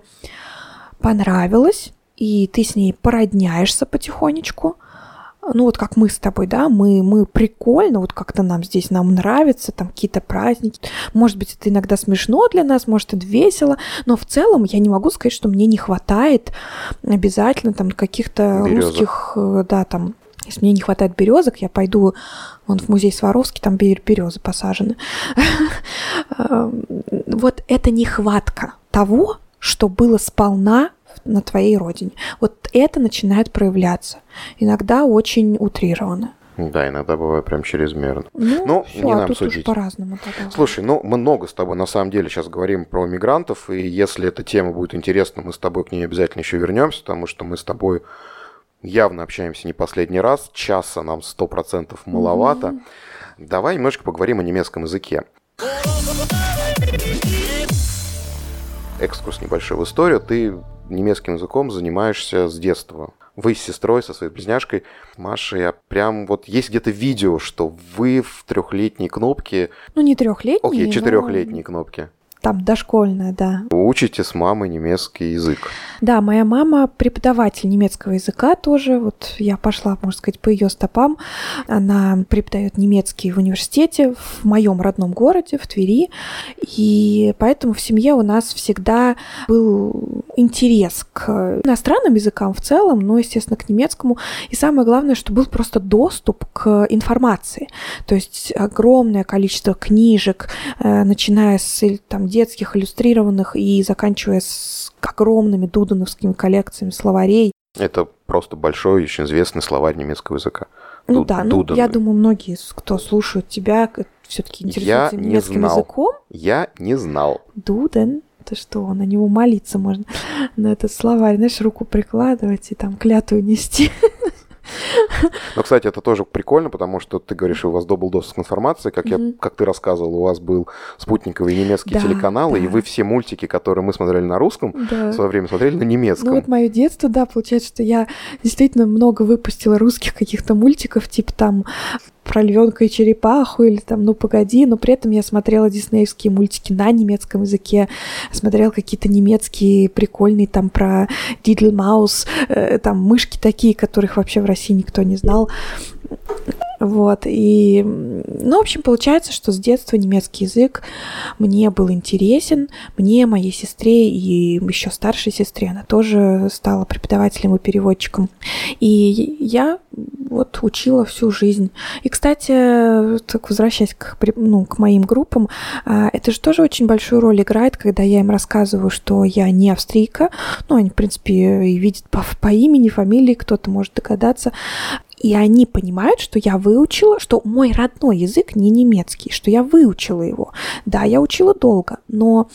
понравилась, и ты с ней породняешься потихонечку. Ну вот как мы с тобой, да, мы, мы прикольно, вот как-то нам здесь, нам нравится, там какие-то праздники. Может быть, это иногда смешно для нас, может, это весело, но в целом я не могу сказать, что мне не хватает обязательно там каких-то русских, э, да, там если мне не хватает березок, я пойду вон в музей Сваровский, там березы посажены. Эм, вот это нехватка того, что было сполна на твоей родине. Вот это начинает проявляться. Иногда очень утрированно. Да, иногда бывает прям чрезмерно. Ну, Ну, всё, не а нам тут судить. по-разному тогда. Слушай, ну мы много с тобой на самом деле сейчас говорим про мигрантов, и если эта тема будет интересна, мы с тобой к ней обязательно еще вернемся, потому что мы с тобой явно общаемся не последний раз, часа нам сто процентов маловато. Давай немножко поговорим о немецком языке. Экскурс небольшой в историю. Ты немецким языком занимаешься с детства. Вы с сестрой, со своей близняшкой. Машей, а прям вот есть где-то видео, что вы в трехлетней кнопке, Ну, не трехлетний, окей, но четырехлетней кнопке, Там дошкольная, да. учите с мамой немецкий язык. Да, моя мама преподаватель немецкого языка тоже. Вот я пошла, можно сказать, по ее стопам. Она преподает немецкий в университете в моем родном городе, в Твери. И поэтому в семье у нас всегда был интерес к иностранным языкам в целом, но, естественно, к немецкому. И самое главное, что был просто доступ к информации. То есть огромное количество книжек, э, начиная с там, детских, иллюстрированных и заканчивая с огромными дудановскими коллекциями словарей. Это просто большой, очень известный словарь немецкого языка. Ну Ду- да, ну, Дуданы. я думаю, многие, кто слушают тебя, все-таки интересуются Я не немецким знал. языком. Я не знал. Дуден, это что, на него молиться можно, на этот словарь, знаешь, руку прикладывать и там клятву нести. Но, кстати, это тоже прикольно, потому что ты говоришь, у вас был доступ к информации, как, я, как ты рассказывал, у вас был спутниковый немецкий Да, телеканал, и вы все мультики, которые мы смотрели на русском, Да. в свое время смотрели на немецком. Ну вот мое детство, да, получается, что я действительно много выпустила русских каких-то мультиков, типа там про львенка и черепаху или там ну погоди, но при этом я смотрела диснеевские мультики на немецком языке, смотрела какие-то немецкие прикольные там про Дидл Маус, э, там мышки такие, которых вообще в России никто не знал. Вот, и, ну, в общем, получается, что с детства немецкий язык мне был интересен, мне, моей сестре и еще старшей сестре, она тоже стала преподавателем и переводчиком. И я вот учила всю жизнь. И, кстати, так возвращаясь к, ну, к моим группам, а, это же тоже очень большую роль играет, когда я им рассказываю, что я не австрийка. Ну, они, в принципе, и видят по, по имени, фамилии, кто-то может догадаться. И они понимают, что я выучила, что мой родной язык не немецкий, что я выучила его. Да, я учила долго, но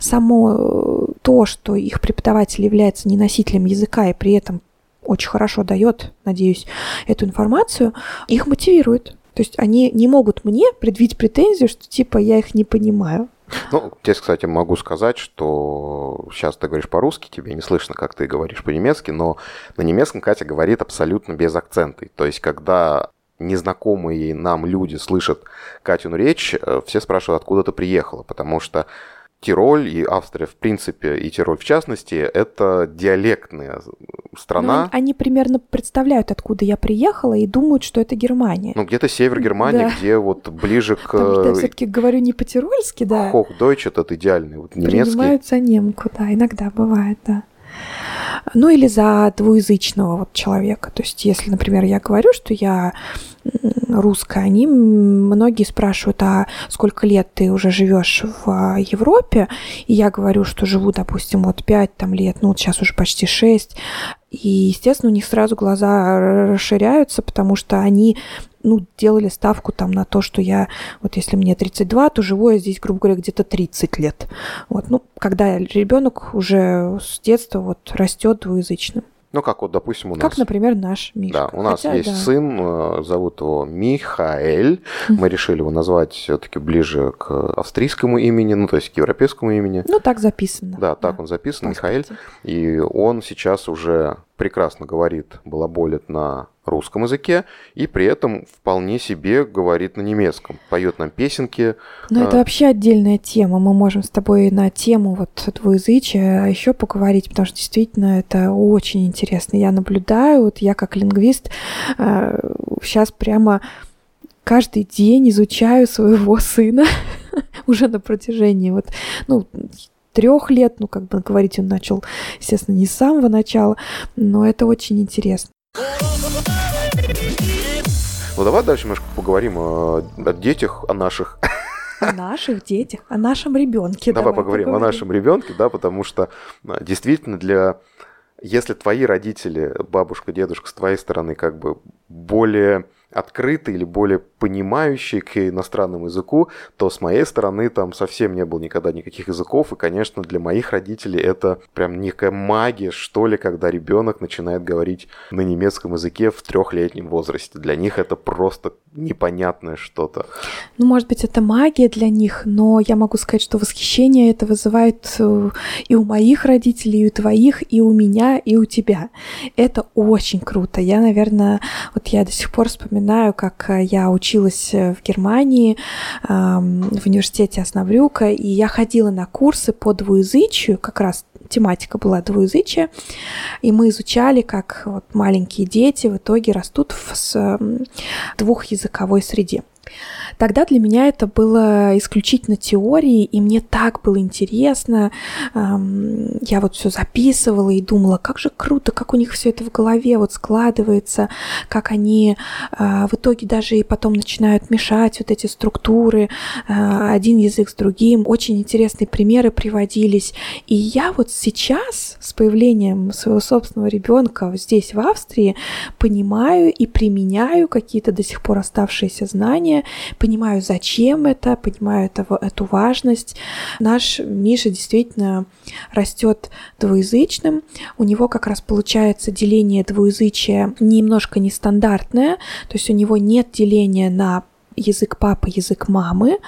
само э, то, что их преподаватель является не носителем языка и при этом очень хорошо дает, надеюсь, эту информацию, их мотивирует. То есть они не могут мне предъявить претензию, что типа я их не понимаю. Ну, здесь, кстати, могу сказать, что сейчас ты говоришь по-русски, тебе не слышно, как ты говоришь по-немецки, но на немецком Катя говорит абсолютно без акцента. То есть, когда незнакомые нам люди слышат Катину речь, э, все спрашивают, откуда ты приехала, потому что Тироль и Австрия, в принципе, и Тироль в частности, это диалектная страна. они, они примерно представляют, откуда я приехала, и думают, что это Германия. Ну, где-то север Германии, Да. где вот ближе к Потому что я все-таки говорю не по-тирольски, да. Хохдойч, этот идеальный, вот немецкий. Принимают за немку, да, иногда бывает, да. Ну или за двуязычного вот человека. То есть, если, например, я говорю, что я русская, они многие спрашивают, а сколько лет ты уже живешь в а, Европе? И я говорю, что живу, допустим, вот 5 там лет, ну вот сейчас уже почти 6. И, естественно, у них сразу глаза расширяются, потому что они ну, делали ставку там на то, что я, вот если мне 32, то живу я здесь, грубо говоря, где-то 30 лет. Вот, ну, когда ребенок уже с детства вот растет двуязычным. Ну, как вот, допустим, у нас. Как, например, наш Мишка. Да, у нас Хотя, есть да. сын, э, зовут его Михаэль. Мы решили его назвать все-таки ближе к австрийскому имени, ну, то есть к европейскому имени. Ну, так записано. Да, так он записан, Михаэль. И он сейчас уже прекрасно говорит, балаболит на русском языке, и при этом вполне себе говорит на немецком. Поет нам песенки. Ну, это А. вообще отдельная тема. Мы можем с тобой на тему вот двуязычия еще поговорить, потому что действительно это очень интересно. Я наблюдаю, вот я как лингвист сейчас прямо каждый день изучаю своего сына уже на протяжении вот, ну, трех лет, ну, как бы говорить он начал, естественно, не с самого начала, но это очень интересно. Ну, давай дальше немножко поговорим о, о детях, о наших. О наших детях, о нашем ребенке. Давай, поговорим о нашем ребенке, да, потому что а, действительно для... Если твои родители, бабушка, дедушка с твоей стороны как бы более открытый или более понимающий к иностранному языку, то с моей стороны там совсем не было никогда никаких языков. И, конечно, для моих родителей это прям некая магия, что ли, когда ребенок начинает говорить на немецком языке в трехлетнем возрасте. Для них это просто непонятное что-то. Ну, может быть, это магия для них, но я могу сказать, что восхищение это вызывает э, и у моих родителей, и у твоих, и у меня, и у тебя. Это очень круто. Я, наверное, вот я до сих пор вспоминаю, как э, я училась э, в Германии, в университете Основрюка, и я ходила на курсы по двуязычию, как раз тематика была двуязычие, и мы изучали, как вот маленькие дети в итоге растут в двухязыковой среде. Тогда для меня это было исключительно теорией, и мне так было интересно. Я вот все записывала и думала, как же круто, как у них все это в голове вот складывается, как они а, в итоге даже и потом начинают мешать вот эти структуры, а, один язык с другим. Очень интересные примеры приводились. И я вот сейчас с появлением своего собственного ребенка здесь, в Австрии, понимаю и применяю какие-то до сих пор оставшиеся знания, понимаю, зачем это, понимаю это, эту важность. Наш Миша действительно растет двуязычным. У него как раз получается деление двуязычия немножко нестандартное, то есть у него нет деления на язык папы, язык мамы,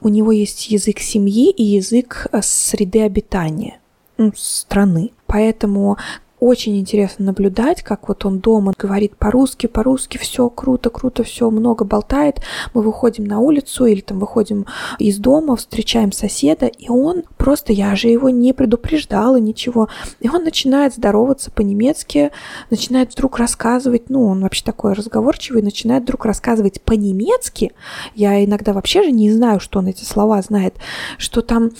у него есть язык семьи и язык э, среды обитания ну, страны. Поэтому очень интересно наблюдать, как вот он дома говорит по-русски, по-русски, все круто, круто, все много болтает. Мы выходим на улицу или там выходим из дома, встречаем соседа, и он просто, я же его не предупреждала, ничего. И он начинает здороваться по-немецки, начинает вдруг рассказывать, ну, он вообще такой разговорчивый, начинает вдруг рассказывать по-немецки. Я иногда вообще же не знаю, что он эти слова знает, что там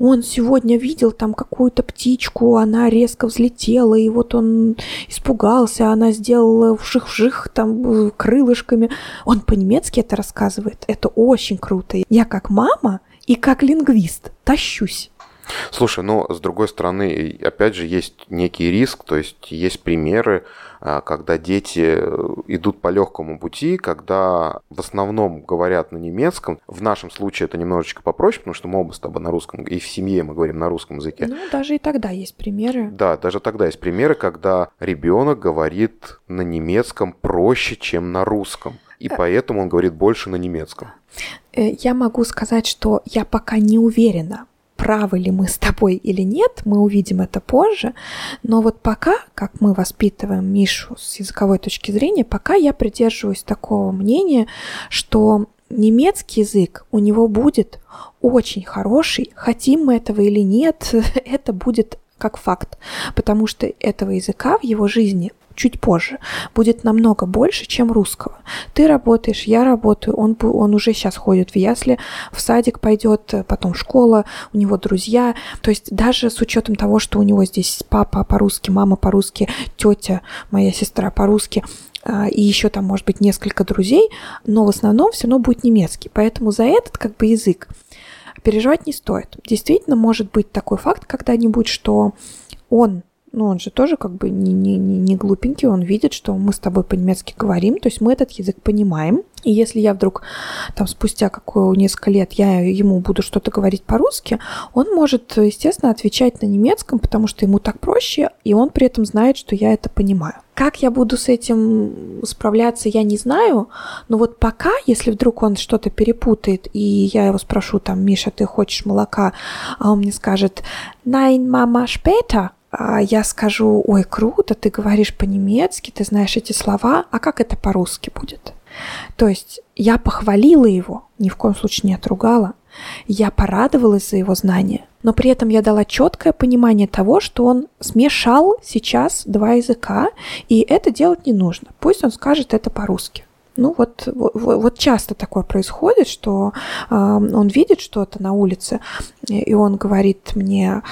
он сегодня видел там какую-то птичку, она резко взлетела, и вот он испугался, она сделала вжих-вжих там крылышками. Он по-немецки это рассказывает. Это очень круто. Я как мама и как лингвист тащусь. Слушай, ну, с другой стороны, опять же, есть некий риск, то есть есть примеры, когда дети э, идут по легкому пути, когда в основном говорят на немецком. В нашем случае это немножечко попроще, потому что мы оба с тобой на русском, и в семье мы говорим на русском языке. Ну, даже и тогда есть примеры. Да, даже тогда есть примеры, когда ребенок говорит на немецком проще, чем на русском. И э. поэтому он говорит больше на немецком. Э, я могу сказать, что я пока не уверена, правы ли мы с тобой или нет, мы увидим это позже. Но вот пока, как мы воспитываем Мишу с языковой точки зрения, пока я придерживаюсь такого мнения, что немецкий язык у него будет очень хороший, хотим мы этого или нет, это будет как факт, потому что этого языка в его жизни чуть позже, будет намного больше, чем русского. Ты работаешь, я работаю, он, он уже сейчас ходит в ясли, в садик пойдет, потом школа, у него друзья. То есть даже с учетом того, что у него здесь папа по-русски, мама по-русски, тетя, моя сестра по-русски, а, и еще там может быть несколько друзей, но в основном все равно будет немецкий. Поэтому за этот как бы язык переживать не стоит. Действительно может быть такой факт когда-нибудь, что он ну, он же тоже как бы не, не, не, глупенький, он видит, что мы с тобой по-немецки говорим, то есть мы этот язык понимаем. И если я вдруг там спустя какое несколько лет я ему буду что-то говорить по-русски, он может, естественно, отвечать на немецком, потому что ему так проще, и он при этом знает, что я это понимаю. Как я буду с этим справляться, я не знаю, но вот пока, если вдруг он что-то перепутает, и я его спрошу там, Миша, ты хочешь молока, а он мне скажет, nein, мама, später, я скажу, ой, круто, ты говоришь по-немецки, ты знаешь эти слова, а как это по-русски будет? То есть я похвалила его, ни в коем случае не отругала, я порадовалась за его знания, но при этом я дала четкое понимание того, что он смешал сейчас два языка, и это делать не нужно. Пусть он скажет это по-русски. Ну вот, вот, вот часто такое происходит, что э, он видит что-то на улице, и он говорит мне,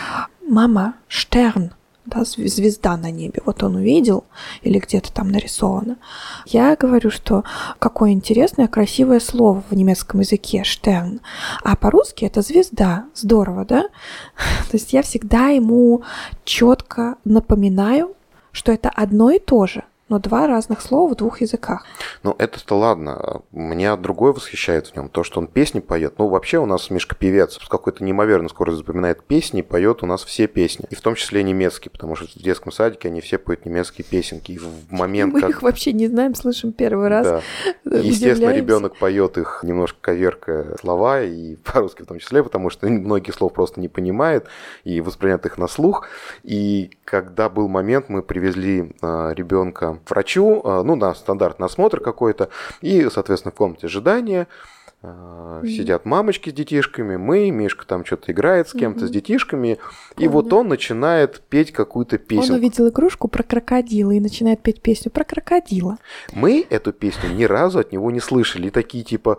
мама, Штерн, да, звезда на небе, вот он увидел или где-то там нарисовано. Я говорю, что какое интересное, красивое слово в немецком языке Штерн, а по-русски это звезда, здорово, да? То есть я всегда ему четко напоминаю, что это одно и то же. Но два разных слова в двух языках. Ну, это-то ладно. Меня другое восхищает в нем. То, что он песни поет. Ну, вообще у нас Мишка певец с какой-то неимоверной скоростью запоминает песни, поет у нас все песни. И в том числе немецкие, потому что в детском садике они все поют немецкие песенки. И в момент, Мы как... их вообще не знаем, слышим первый раз. Да. Естественно, ребенок поет их немножко коверкая слова, и по-русски в том числе, потому что многих слов просто не понимает и воспринимает их на слух. И когда был момент, мы привезли э, ребенка к врачу, э, ну, на стандартный осмотр какой-то, и, соответственно, в комнате ожидания mm-hmm. сидят мамочки с детишками, мы, Мишка там что-то играет с кем-то, mm-hmm. с детишками, Помню. и вот он начинает петь какую-то песню. Он увидел игрушку про крокодила и начинает петь песню про крокодила. Мы эту песню ни разу от него не слышали, и такие типа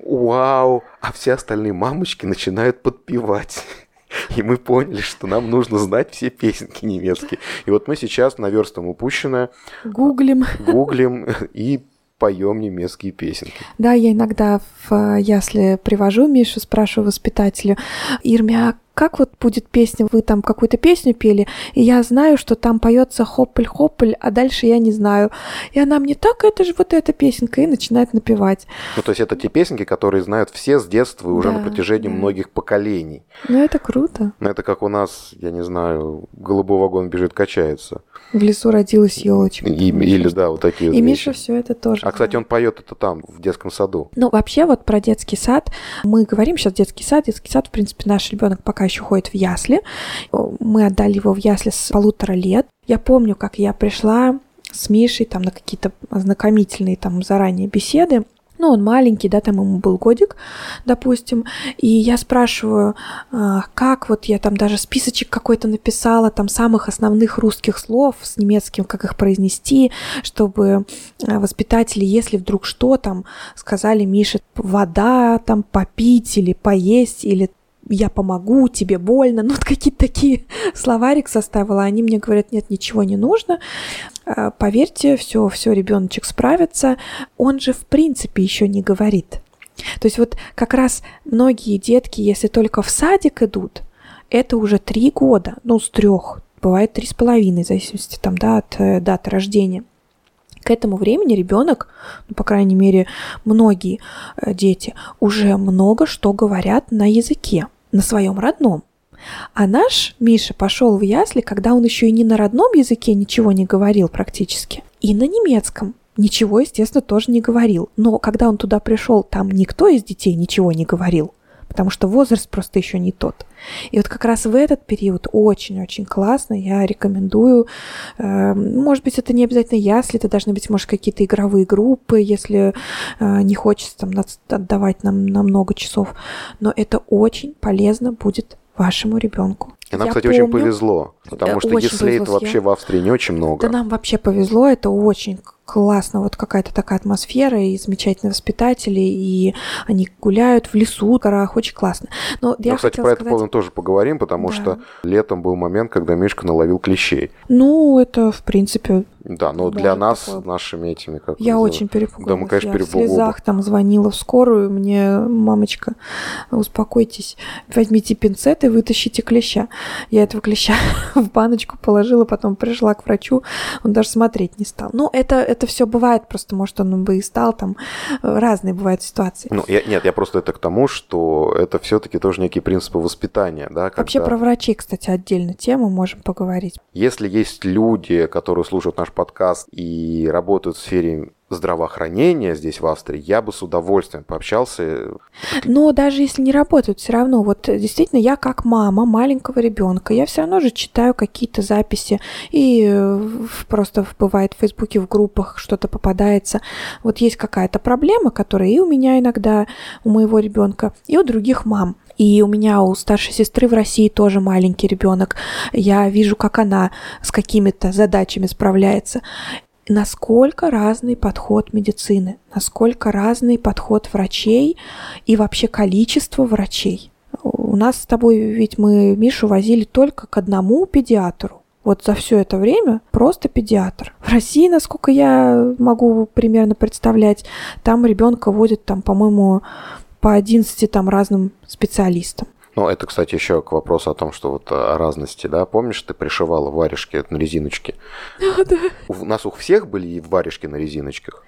«Вау!», а все остальные мамочки начинают подпевать. И мы поняли, что нам нужно знать все песенки немецкие. И вот мы сейчас наверстываем упущенное. Гуглим. Гуглим и поем немецкие песенки. Да, я иногда в ясли привожу Мишу, спрашиваю воспитателю, Ирмя, а как вот будет песня, вы там какую-то песню пели, и я знаю, что там поется хопль-хопль, а дальше я не знаю. И она мне так, это же вот эта песенка, и начинает напевать. Ну, то есть это те песенки, которые знают все с детства и уже да, на протяжении да. многих поколений. Ну, это круто. Ну, это как у нас, я не знаю, голубой вагон бежит, качается. В лесу родилась елочка. И, или, да, вот такие И вот Миша все это тоже. А, кстати, он поет это там, в детском саду. Ну, вообще, вот про детский сад. Мы говорим сейчас детский сад. Детский сад, в принципе, наш ребенок пока еще ходит в ясли. Мы отдали его в ясли с полутора лет. Я помню, как я пришла с Мишей там на какие-то ознакомительные там заранее беседы ну, он маленький, да, там ему был годик, допустим, и я спрашиваю, а, как вот я там даже списочек какой-то написала, там самых основных русских слов с немецким, как их произнести, чтобы а, воспитатели, если вдруг что там, сказали Мише, вода там попить или поесть, или я помогу, тебе больно. Ну, вот какие-то такие словарик составила. Они мне говорят, нет, ничего не нужно. А, поверьте, все, все, ребеночек справится. Он же в принципе еще не говорит. То есть вот как раз многие детки, если только в садик идут, это уже три года, ну, с трех, бывает три с половиной, в зависимости там, да, от э, даты рождения. К этому времени ребенок, ну, по крайней мере, многие э, дети уже много что говорят на языке, на своем родном. А наш Миша пошел в ясли, когда он еще и не на родном языке ничего не говорил практически, и на немецком. Ничего, естественно, тоже не говорил. Но когда он туда пришел, там никто из детей ничего не говорил потому что возраст просто еще не тот. И вот как раз в этот период очень-очень классно, я рекомендую, э, может быть, это не обязательно ясли, это должны быть, может, какие-то игровые группы, если э, не хочется там отдавать нам на много часов, но это очень полезно будет вашему ребенку. И нам, я кстати, помню, очень повезло, потому что если это вообще в Австрии не очень много. Да нам вообще повезло, это очень классно, вот какая-то такая атмосфера, и замечательные воспитатели, и они гуляют в лесу, в горах, очень классно. Но я, ну, кстати, про сказать... это тоже поговорим, потому да. что летом был момент, когда Мишка наловил клещей. Ну, это, в принципе, да, но для нас, такое... нашими этими, как Я очень перепугалась. Да, мы, конечно, я в слезах там звонила в скорую, мне мамочка, успокойтесь, возьмите пинцет и вытащите клеща. Я этого клеща в баночку положила, потом пришла к врачу, он даже смотреть не стал. Ну, это, это все бывает, просто, может, он бы и стал, там разные бывают ситуации. Ну, я, нет, я просто это к тому, что это все-таки тоже некие принципы воспитания, да. Когда... Вообще про врачей, кстати, отдельно тему можем поговорить. Если есть люди, которые слушают наш подкаст и работают в сфере здравоохранения здесь, в Австрии, я бы с удовольствием пообщался. Но даже если не работают, все равно, вот действительно, я как мама маленького ребенка, я все равно же читаю какие-то записи, и э, просто бывает в Фейсбуке, в группах что-то попадается. Вот есть какая-то проблема, которая и у меня иногда, у моего ребенка, и у других мам. И у меня у старшей сестры в России тоже маленький ребенок. Я вижу, как она с какими-то задачами справляется. Насколько разный подход медицины, насколько разный подход врачей и вообще количество врачей. У нас с тобой ведь мы Мишу возили только к одному педиатру. Вот за все это время просто педиатр. В России, насколько я могу примерно представлять, там ребенка водят, там, по-моему, по 11 там разным специалистам. Ну, это, кстати, еще к вопросу о том, что вот о разности, да? Помнишь, ты пришивала варежки на резиночке? Да. У нас у всех были варежки на резиночках?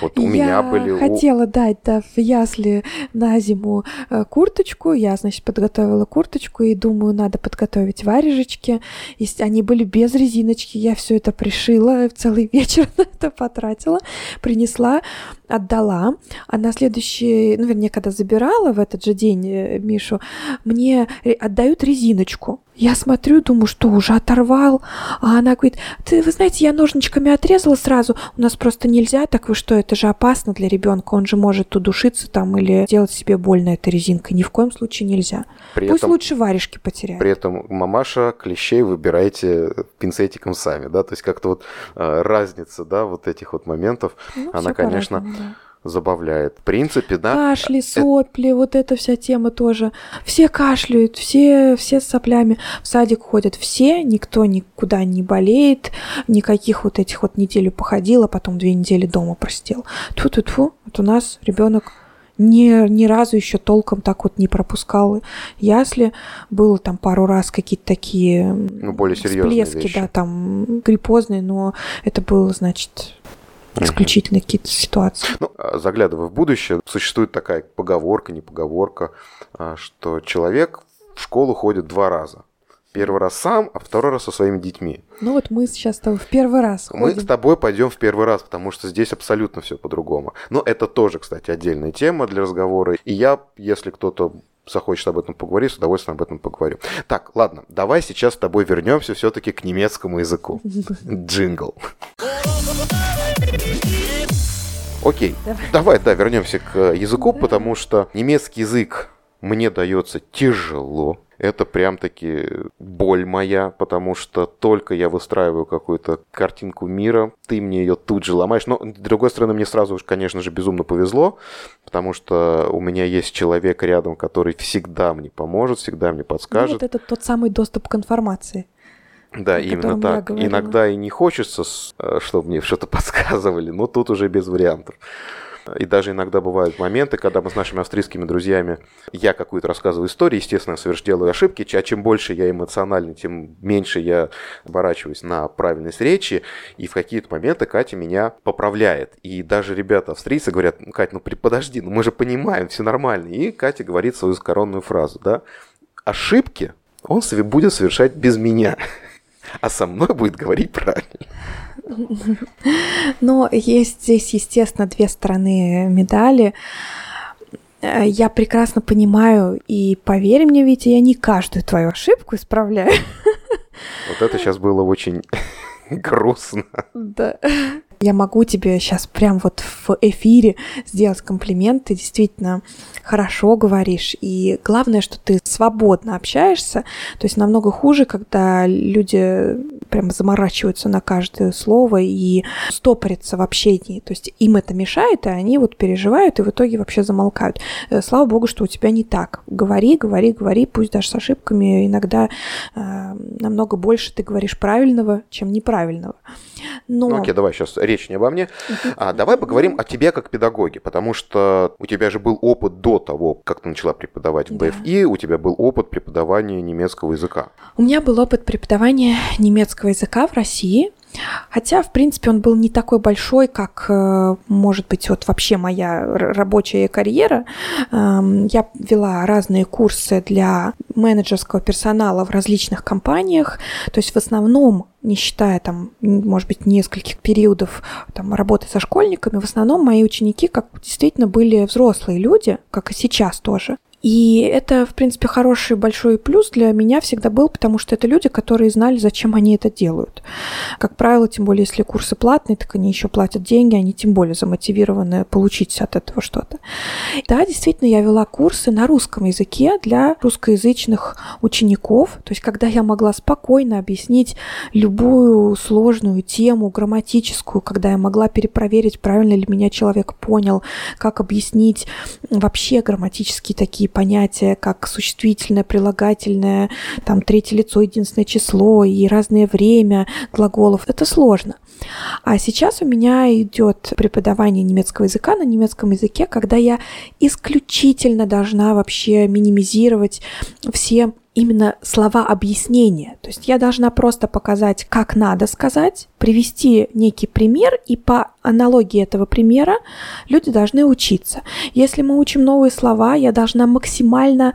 Вот у я меня были... хотела дать, да, в ясли на зиму э, курточку. Я, значит, подготовила курточку и думаю, надо подготовить варежечки. И они были без резиночки. Я все это пришила, целый вечер на это потратила. Принесла, отдала. А на следующий, ну, вернее, когда забирала в этот же день э, Мишу, мне отдают резиночку. Я смотрю, думаю, что уже оторвал. А она говорит, ты, вы знаете, я ножничками отрезала сразу. У нас просто нельзя, так вы что, это же опасно для ребенка. Он же может удушиться там или делать себе больно этой резинкой. Ни в коем случае нельзя. При Пусть этом, лучше варежки потеряет. При этом, мамаша, клещей выбирайте пинцетиком сами, да, то есть как-то вот э, разница, да, вот этих вот моментов, ну, она, конечно, да забавляет. В принципе, да. Кашли, сопли, это... вот эта вся тема тоже. Все кашляют, все, все с соплями. В садик ходят все, никто никуда не болеет, никаких вот этих вот неделю походил, а потом две недели дома простил. Тьфу-тьфу-тьфу, вот у нас ребенок ни, ни разу еще толком так вот не пропускал ясли. Было там пару раз какие-то такие ну, более серьезные всплески, вещи. да, там гриппозные, но это было, значит, исключительно какие-то ситуации. Ну, а заглядывая в будущее, существует такая поговорка, не поговорка, а, что человек в школу ходит два раза. Первый раз сам, а второй раз со своими детьми. Ну вот мы сейчас с тобой в первый раз Мы ходим. с тобой пойдем в первый раз, потому что здесь абсолютно все по-другому. Но это тоже, кстати, отдельная тема для разговора. И я, если кто-то захочет об этом поговорить, с удовольствием об этом поговорю. Так, ладно, давай сейчас с тобой вернемся все-таки к немецкому языку. Джингл. Окей, давай. давай, да, вернемся к языку, да. потому что немецкий язык мне дается тяжело. Это прям-таки боль моя, потому что только я выстраиваю какую-то картинку мира, ты мне ее тут же ломаешь. Но, с другой стороны, мне сразу, конечно же, безумно повезло, потому что у меня есть человек рядом, который всегда мне поможет, всегда мне подскажет. Ну, вот это тот самый доступ к информации. Да, именно так. Иногда и не хочется, э, чтобы мне что-то подсказывали, но тут уже без вариантов. И даже иногда бывают моменты, когда мы с нашими австрийскими друзьями, я какую-то рассказываю историю, естественно, я соверш делаю ошибки, а чем больше я эмоциональный, тем меньше я оборачиваюсь на правильность речи, и в какие-то моменты Катя меня поправляет. И даже ребята австрийцы говорят, Катя, ну подожди, ну мы же понимаем, все нормально. И Катя говорит свою коронную фразу, да, ошибки он будет совершать без меня а со мной будет говорить правильно. Но есть здесь, естественно, две стороны медали. Э, я прекрасно понимаю, и поверь мне, Витя, я не каждую твою ошибку исправляю. Вот это сейчас было очень грустно. Да. Я могу тебе сейчас прям вот в эфире сделать комплимент. Ты действительно хорошо говоришь. И главное, что ты свободно общаешься. То есть намного хуже, когда люди прям заморачиваются на каждое слово и стопорятся в общении. То есть им это мешает, и они вот переживают и в итоге вообще замолкают. Э, слава богу, что у тебя не так. Говори, говори, говори, пусть даже с ошибками. Иногда э, намного больше ты говоришь правильного, чем неправильного. Но... Ну окей, давай сейчас речь не обо мне. А, давай поговорим о тебе как педагоге, потому что у тебя же был опыт до того, как ты начала преподавать в БФИ, да. у тебя был опыт преподавания немецкого языка. У меня был опыт преподавания немецкого языка в России. Хотя, в принципе, он был не такой большой, как, э, может быть, вот вообще моя рабочая карьера. Эм, я вела разные курсы для менеджерского персонала в различных компаниях. То есть в основном не считая там, может быть, нескольких периодов там, работы со школьниками, в основном мои ученики как действительно были взрослые люди, как и сейчас тоже. И это, в принципе, хороший большой плюс для меня всегда был, потому что это люди, которые знали, зачем они это делают. Как правило, тем более, если курсы платные, так они еще платят деньги, они тем более замотивированы получить от этого что-то. Да, действительно, я вела курсы на русском языке для русскоязычных учеников, то есть когда я могла спокойно объяснить любую сложную тему, грамматическую, когда я могла перепроверить, правильно ли меня человек понял, как объяснить вообще грамматические такие такие понятия, как существительное, прилагательное, там третье лицо, единственное число и разное время глаголов. Это сложно. А сейчас у меня идет преподавание немецкого языка на немецком языке, когда я исключительно должна вообще минимизировать все именно слова объяснения. То есть я должна просто показать, как надо сказать, привести некий пример, и по аналогии этого примера люди должны учиться. Если мы учим новые слова, я должна максимально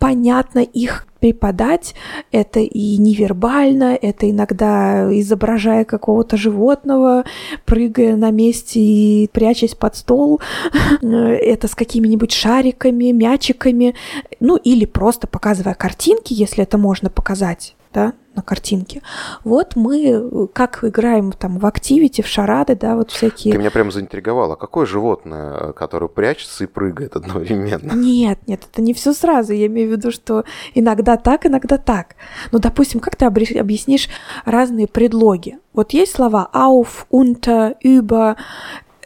понятно их преподать. Это и невербально, это иногда изображая какого-то животного, прыгая на месте и прячась под стол. Это с какими-нибудь шариками, мячиками. Ну или просто показывая картинки, если это можно показать да, на картинке. Вот мы как играем там в активити, в шарады, да, вот всякие. Ты меня прям заинтриговала. Какое животное, которое прячется и прыгает одновременно? Нет, нет, это не все сразу. Я имею в виду, что иногда так, иногда так. Ну, допустим, как ты объяснишь разные предлоги? Вот есть слова auf, unter, über,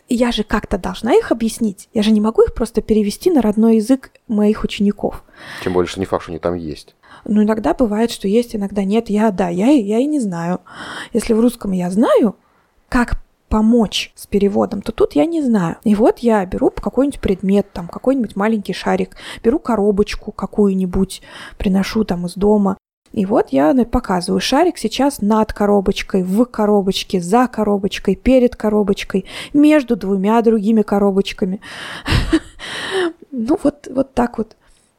я же как-то должна их объяснить. Я же не могу их просто перевести на родной язык моих учеников. Тем более, что не факт, что они там есть. Ну, иногда бывает, что есть, иногда нет. Я, да, я, я и не знаю. Если в русском я знаю, как помочь с переводом, то тут я не знаю. И вот я беру какой-нибудь предмет, там, какой-нибудь маленький шарик, беру коробочку какую-нибудь, приношу там из дома, и вот я показываю шарик сейчас над коробочкой, в коробочке, за коробочкой, перед коробочкой, между двумя другими коробочками. Ну вот, вот так вот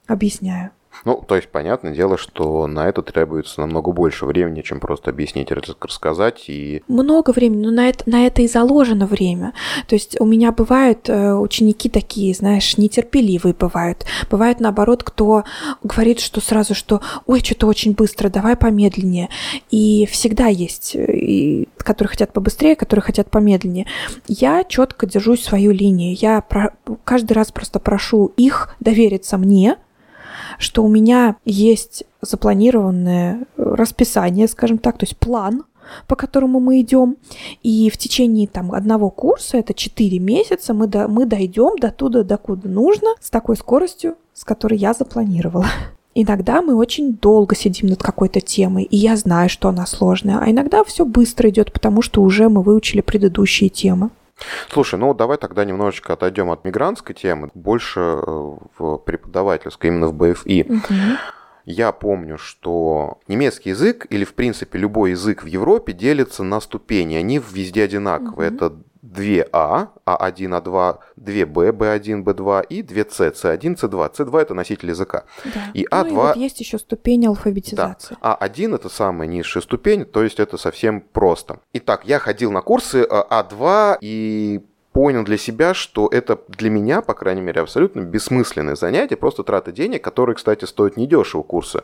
объясняю. Ну, то есть, понятное дело, что на это требуется намного больше времени, чем просто объяснить, рассказать и... Много времени, но на это, на это и заложено время. То есть у меня бывают э, ученики такие, знаешь, нетерпеливые бывают. Бывает, наоборот, кто говорит, что сразу, что «Ой, что-то очень быстро, давай помедленнее». И всегда есть, э, и, которые хотят побыстрее, которые хотят помедленнее. Я четко держусь свою линию. Я про... каждый раз просто прошу их довериться мне, что у меня есть запланированное расписание, скажем так, то есть план, по которому мы идем. И в течение там, одного курса, это 4 месяца, мы, до, мы дойдем до туда, докуда нужно, с такой скоростью, с которой я запланировала. Иногда мы очень долго сидим над какой-то темой, и я знаю, что она сложная, а иногда все быстро идет, потому что уже мы выучили предыдущие темы. Слушай, ну давай тогда немножечко отойдем от мигрантской темы, больше э, в преподавательской, именно в БФИ. Угу. Я помню, что немецкий язык или, в принципе, любой язык в Европе делится на ступени. Они везде одинаковые. Угу. Это 2А, А1, А2, 2Б, Б1, Б2 и 2С, С1, С2. С2 это носитель языка. Да. И А2... Ну, и вот есть еще ступень алфавитизации. Да. А1 это самая низшая ступень, то есть это совсем просто. Итак, я ходил на курсы А2 и понял для себя, что это для меня, по крайней мере, абсолютно бессмысленное занятие, просто трата денег, которые, кстати, стоят недешево курса.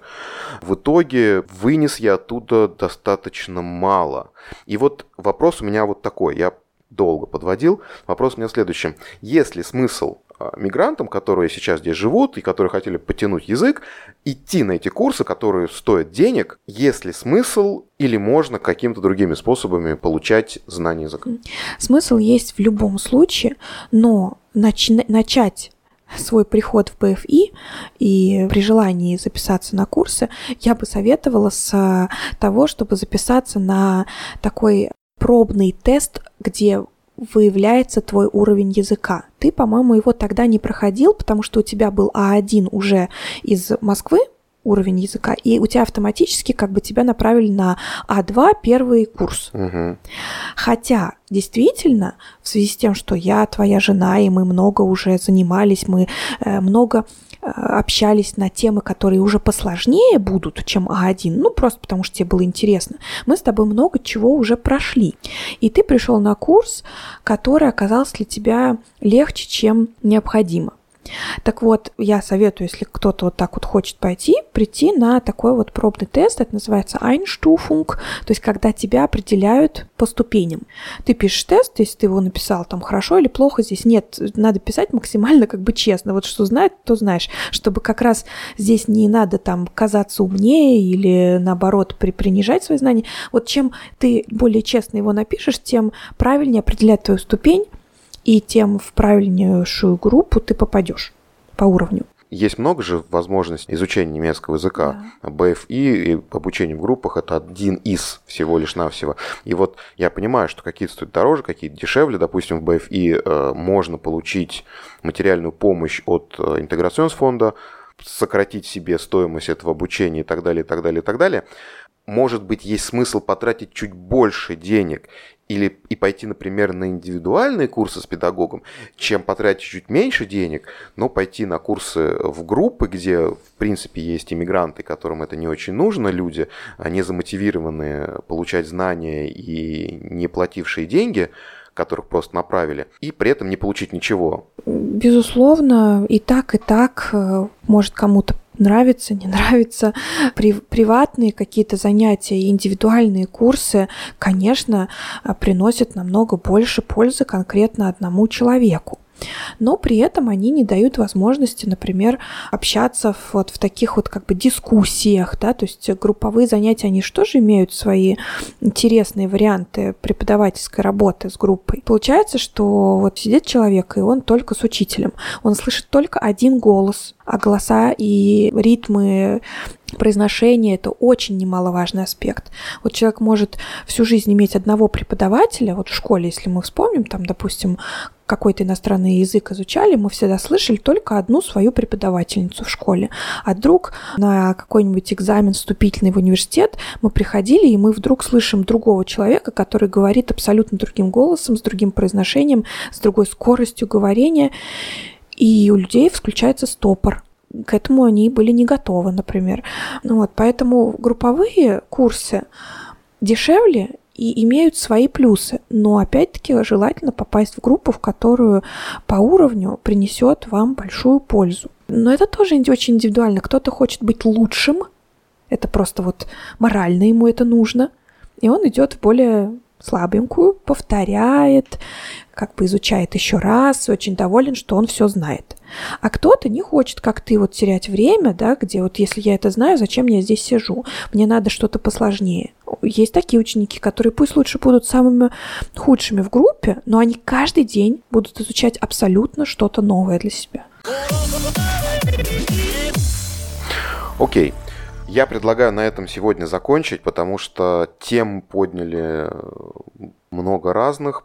В итоге вынес я оттуда достаточно мало. И вот вопрос у меня вот такой. Я долго подводил. Вопрос у меня в следующем. Ли смысл а, мигрантам, которые сейчас здесь живут и которые хотели потянуть язык, идти на эти курсы, которые стоят денег, есть ли смысл или можно какими-то другими способами получать знания языка? Смысл есть в любом случае, но нач- начать свой приход в ПФИ и при желании записаться на курсы, я бы советовала с того, чтобы записаться на такой пробный тест, где выявляется твой уровень языка. Ты, по-моему, его тогда не проходил, потому что у тебя был А1 уже из Москвы, уровень языка, и у тебя автоматически как бы тебя направили на А2 первый курс. Угу. Хотя, действительно, в связи с тем, что я твоя жена, и мы много уже занимались, мы э, много общались на темы, которые уже посложнее будут, чем А1, ну просто потому что тебе было интересно, мы с тобой много чего уже прошли. И ты пришел на курс, который оказался для тебя легче, чем необходимо. Так вот, я советую, если кто-то вот так вот хочет пойти, прийти на такой вот пробный тест, это называется Einstufung, то есть когда тебя определяют по ступеням. Ты пишешь тест, если ты его написал там хорошо или плохо, здесь. Нет, надо писать максимально как бы честно, вот что знает, то знаешь, чтобы как раз здесь не надо там казаться умнее или наоборот при принижать свои знания. Вот чем ты более честно его напишешь, тем правильнее определять твою ступень, и тем в правильнейшую группу ты попадешь по уровню. есть много же возможностей изучения немецкого языка. Да. BFI и обучение в группах это один из всего лишь навсего. И вот я понимаю, что какие-то стоят дороже, какие-то дешевле. Допустим, в BFI э, можно получить материальную помощь от э, интеграцион-фонда, сократить себе стоимость этого обучения и так далее, и так далее, и так далее. Может быть, есть смысл потратить чуть больше денег или и пойти, например, на индивидуальные курсы с педагогом, чем потратить чуть меньше денег, но пойти на курсы в группы, где, в принципе, есть иммигранты, которым это не очень нужно, люди, не замотивированные получать знания и не платившие деньги, которых просто направили, и при этом не получить ничего. Безусловно, и так, и так э, может кому-то нравится, не нравится. При, приватные какие-то занятия, индивидуальные курсы, конечно, э, приносят намного больше пользы конкретно одному человеку но при этом они не дают возможности, например, общаться вот в таких вот как бы дискуссиях, да, то есть групповые занятия, они же имеют свои интересные варианты преподавательской работы с группой. Получается, что вот сидит человек, и он только с учителем, он слышит только один голос, а голоса и ритмы произношение это очень немаловажный аспект. Вот человек может всю жизнь иметь одного преподавателя, вот в школе, если мы вспомним, там, допустим, какой-то иностранный язык изучали, мы всегда слышали только одну свою преподавательницу в школе. А вдруг на какой-нибудь экзамен вступительный в университет мы приходили, и мы вдруг слышим другого человека, который говорит абсолютно другим голосом, с другим произношением, с другой скоростью говорения, и у людей включается стопор к этому они были не готовы, например. Ну вот, поэтому групповые курсы дешевле и имеют свои плюсы, но опять-таки желательно попасть в группу, в которую по уровню принесет вам большую пользу. Но это тоже очень индивидуально. Кто-то хочет быть лучшим, это просто вот морально ему это нужно, и он идет в более слабенькую, повторяет, как бы изучает еще раз, очень доволен, что он все знает. А кто-то не хочет, как ты, вот терять время, да, где вот если я это знаю, зачем я здесь сижу? Мне надо что-то посложнее. Есть такие ученики, которые пусть лучше будут самыми худшими в группе, но они каждый день будут изучать абсолютно что-то новое для себя. Окей. Okay. Я предлагаю на этом сегодня закончить, потому что тем подняли много разных.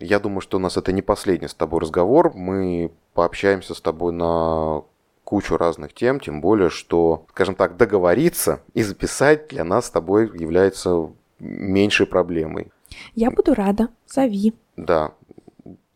Я думаю, что у нас это не последний с тобой разговор. Мы пообщаемся с тобой на кучу разных тем, тем более, что, скажем так, договориться и записать для нас с тобой является меньшей проблемой. Я буду рада. Зови. Да,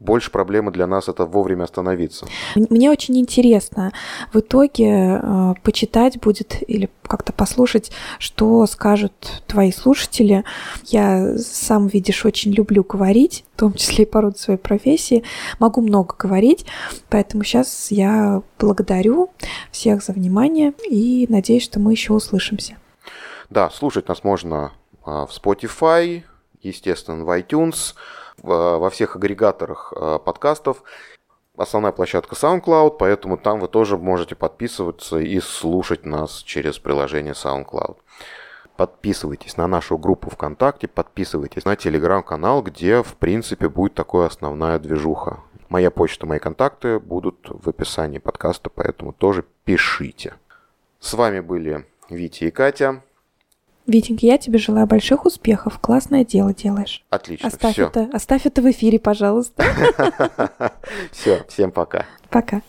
больше проблемы для нас это вовремя остановиться. Мне очень интересно в итоге э, почитать будет или как-то послушать, что скажут твои слушатели. Я сам, видишь, очень люблю говорить, в том числе и по роду своей профессии. Могу много говорить, поэтому сейчас я благодарю всех за внимание и надеюсь, что мы еще услышимся. Да, слушать нас можно а, в Spotify, естественно, в iTunes – во всех агрегаторах э, подкастов. Основная площадка SoundCloud, поэтому там вы тоже можете подписываться и слушать нас через приложение SoundCloud. Подписывайтесь на нашу группу ВКонтакте, подписывайтесь на телеграм-канал, где, в принципе, будет такая основная движуха. Моя почта, мои контакты будут в описании подкаста, поэтому тоже пишите. С вами были Витя и Катя. Витенька, я тебе желаю больших успехов. Классное дело делаешь. Отлично. Оставь, все. Это, оставь это в эфире, пожалуйста. Все, всем пока. Пока.